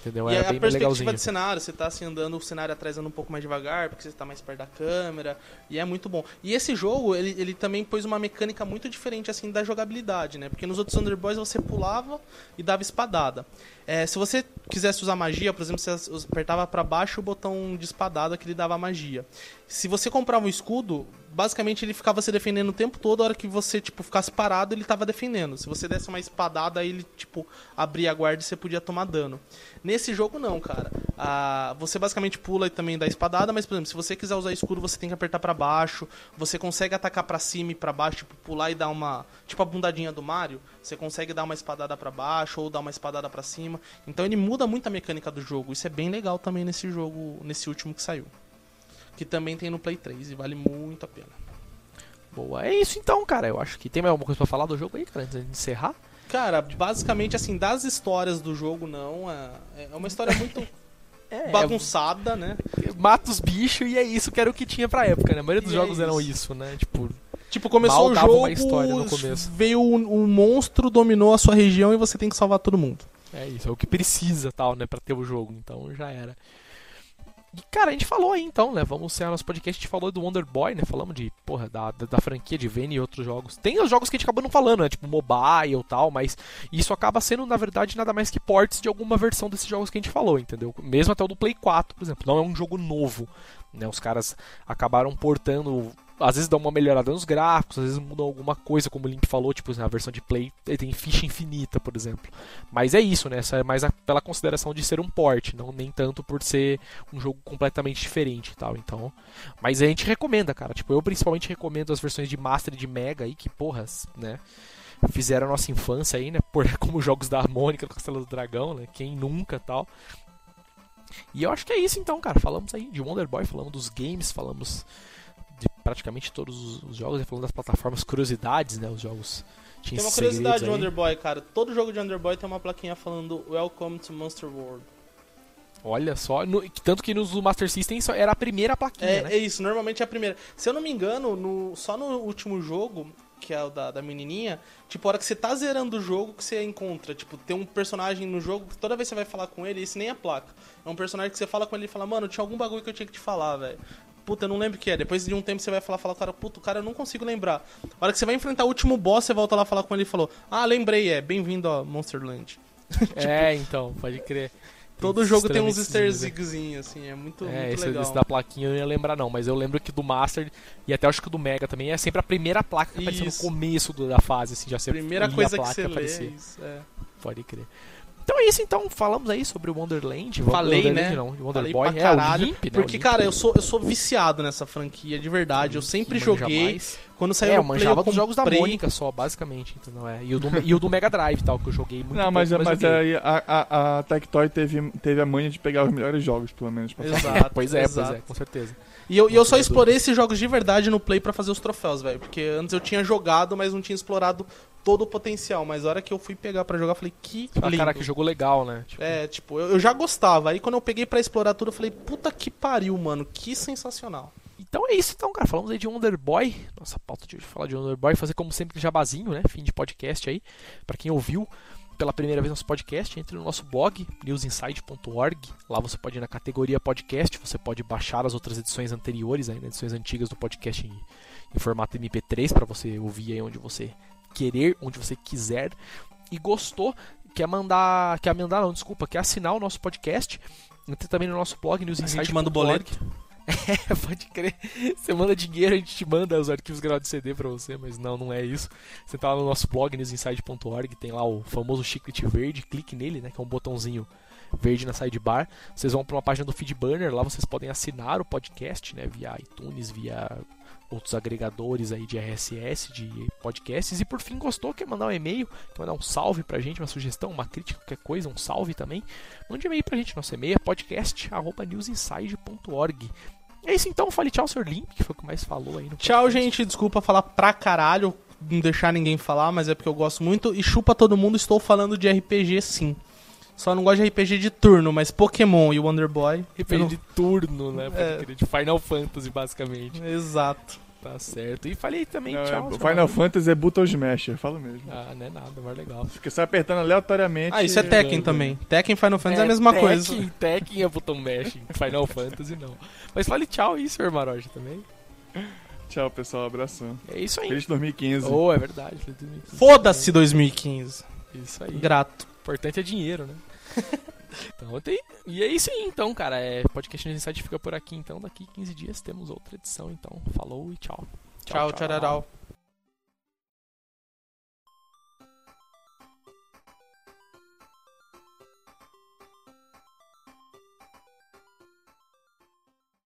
entendeu? E Era a bem perspectiva legalzinho. de cenário, você tá assim andando, o cenário atrás andando um pouco mais devagar, porque você tá mais perto da câmera, e é muito bom. E esse jogo, ele, ele também pôs uma mecânica muito diferente assim da jogabilidade, né? Porque nos outros Thunder Boys você pulava e dava espadada. É, se você quisesse usar magia, por exemplo, você apertava pra baixo o botão de espadada que ele dava magia. Se você comprava um escudo, basicamente ele ficava se defendendo o tempo todo, a hora que você, tipo, ficasse parado, ele tava defendendo. Se você desse uma espadada, ele, tipo, abria a guarda e você podia tomar dano. Nesse jogo não, cara. Ah, você basicamente pula e também dá espadada, mas, por exemplo, se você quiser usar escudo, você tem que apertar pra baixo. Você consegue atacar pra cima e pra baixo, tipo, pular e dar uma... Tipo a bundadinha do Mario. Você consegue dar uma espadada pra baixo ou dar uma espadada pra cima. Então ele muda muito a mecânica do jogo. Isso é bem legal também nesse jogo, nesse último que saiu. Que também tem no Play 3 e vale muito a pena. Boa, é isso então, cara. Eu acho que tem mais alguma coisa pra falar do jogo aí, cara, antes de encerrar. Cara, basicamente, assim, das histórias do jogo, não. É, é uma história muito É, bagunçada, né? mata os bichos e é isso que era o que tinha pra época, né? A maioria dos E é jogos eram isso. isso, né? Tipo, Tipo, começou o jogo, uma história no começo. veio um, um monstro, dominou a sua região e você tem que salvar todo mundo. É isso, é o que precisa, tal, né, pra ter o jogo. Então já era. E, cara, a gente falou aí então, né? Vamos ser nosso podcast, a gente falou do Wonder Boy, né? Falamos de, porra, da, da, da franquia de Vayne e outros jogos. Tem os jogos que a gente acabou não falando, né? Tipo mobile e tal, mas isso acaba sendo, na verdade, nada mais que ports de alguma versão desses jogos que a gente falou, entendeu? Mesmo até o do Play 4, por exemplo. Não é um jogo novo, né? Os caras acabaram portando. Às vezes dão uma melhorada nos gráficos, às vezes mudam alguma coisa, como o Limp falou, tipo, na versão de Play tem ficha infinita, por exemplo. Mas é isso, né? Essa é mais a- pela consideração de ser um port, não nem tanto por ser um jogo completamente diferente e tal. Então, mas a gente recomenda, cara. Tipo, eu principalmente recomendo as versões de Master e de Mega aí, que porras, né? Fizeram a nossa infância aí, né? Por, como jogos da Mônica do Castelo do Dragão, né? Quem nunca tal. E eu acho que é isso então, cara. Falamos aí de Wonder Boy, falamos dos games, falamos de praticamente todos os- os jogos, e falando das plataformas, curiosidades, né? Os jogos. Tinha Tem uma curiosidade de. Wonder Boy, cara. Todo jogo de Wonder Boy tem uma plaquinha falando Welcome to Monster World. Olha só, no- tanto que nos Master System só era a primeira plaquinha, É, né? é isso, normalmente é a primeira. Se eu não me engano, no- só no último jogo, que é o da, da menininha, tipo, a hora que você tá zerando o jogo, que você encontra, tipo, tem um personagem no jogo, que toda vez que você vai falar com ele, isso nem é placa. É um personagem que você fala com ele e fala, mano, tinha algum bagulho que eu tinha que te falar, velho. Puta, eu não lembro o que é. Depois de um tempo você vai falar, falar cara, puta, cara eu não consigo lembrar. A hora que você vai enfrentar o último boss, você volta lá falar com ele e falou, ah, lembrei, é, bem-vindo a Monsterland. É, então, pode crer. Todo jogo tem uns easter eggzinhos, assim, é muito, É, muito esse, legal. esse da plaquinha eu não ia lembrar não, mas eu lembro que do Master e até acho que do Mega também é sempre a primeira placa que aparece no começo do- da fase, assim, já sempre Primeira coisa a que você lê, isso, é. Pode crer. Então é isso então, falamos aí sobre o Wonderland. Falei, Wonderland, né? Não, Wonder Falei Boy, pra é, caralho, Limp, né? Porque, cara, eu sou, eu sou viciado nessa franquia, de verdade. Eu sempre que manja joguei. mais. Quando saiu É, eu no Play, manjava eu dos jogos da. Mônica só, basicamente, entendeu? É. E, o do, e o do Mega Drive tal, que eu joguei muito Não, mas, pouco, mas joguei. aí a, a, a Tectoy teve, teve a manha de pegar os melhores jogos, pelo menos. pra fazer. Exato, Pois é, exato. pois é, com certeza. E eu, e eu só explorei esses jogos de verdade no Play pra fazer os troféus, velho. Porque antes eu tinha jogado, mas não tinha explorado todo o potencial. Mas a hora que eu fui pegar pra jogar, eu falei, que Ah, lindo. cara, que jogo legal, né? Tipo, É, tipo, eu, eu já gostava. Aí quando eu peguei pra explorar tudo, eu falei, puta que pariu, mano. Que sensacional. Então é isso, então, cara. Falamos aí de Wonder Boy. Nossa pauta de hoje é falar de Wonder Boy. Fazer como sempre jabazinho, né? Fim de podcast aí. Pra quem ouviu pela primeira vez nosso podcast, entre no nosso blog, newsinside.org. Lá você pode ir na categoria podcast. Você pode baixar as outras edições anteriores, né? edições antigas do podcast em, em formato MP3 pra você ouvir aí onde você querer, onde você quiser. E gostou, quer mandar. Quer mandar, não, desculpa, quer assinar o nosso podcast. Entre também no nosso blog, A newsinside.org. gente manda o boleto. É, pode crer. Você manda dinheiro, a gente te manda os arquivos gravados de CD pra você, mas não, não é isso. Você tá lá no nosso blog, newsinside.org, tem lá o famoso chiclete verde, clique nele, né, que é um botãozinho verde na sidebar. Vocês vão pra uma página do Feedburner, lá vocês podem assinar o podcast, né, via iTunes, via outros agregadores aí de RSS, de podcasts. E por fim, gostou, quer mandar um e-mail, quer mandar um salve pra gente, uma sugestão, uma crítica, qualquer coisa, um salve também. Mande um e-mail pra gente, nosso e-mail é podcast.newsinside.org. É isso então, fale tchau, Sr. Limp, que foi o que mais falou aí no Tchau, podcast. gente. Desculpa falar pra caralho, não deixar ninguém falar, mas é porque eu gosto muito. E chupa todo mundo, estou falando de RPG sim. Só não gosto de RPG de turno, mas Pokémon e Wonder Boy. RPG não- de turno, né? É. De Final Fantasy, basicamente. Exato. Tá certo. E falei também Não, tchau. é-. Final. Fantasy é Button Smasher, falo mesmo. Ah, não é nada, mais legal. Fica só apertando aleatoriamente. Ah, isso é Tekken também. Tekken e Final Fantasy é, a mesma Tekken, coisa. Tekken é botão mesh, Final Fantasy não. Mas fale tchau aí, Sr. Maroja, também. Tchau, pessoal. Abração. É isso aí. Feliz 2015. Oh, é verdade. feliz 2015. Foda-se 2015. Isso aí. Grato. O importante é dinheiro, né? então, tem... E é isso aí, então, cara. É, podcast News Insight fica por aqui, então. Daqui 15 dias temos outra edição, então. Falou e tchau. Tchau, tchau, tchau.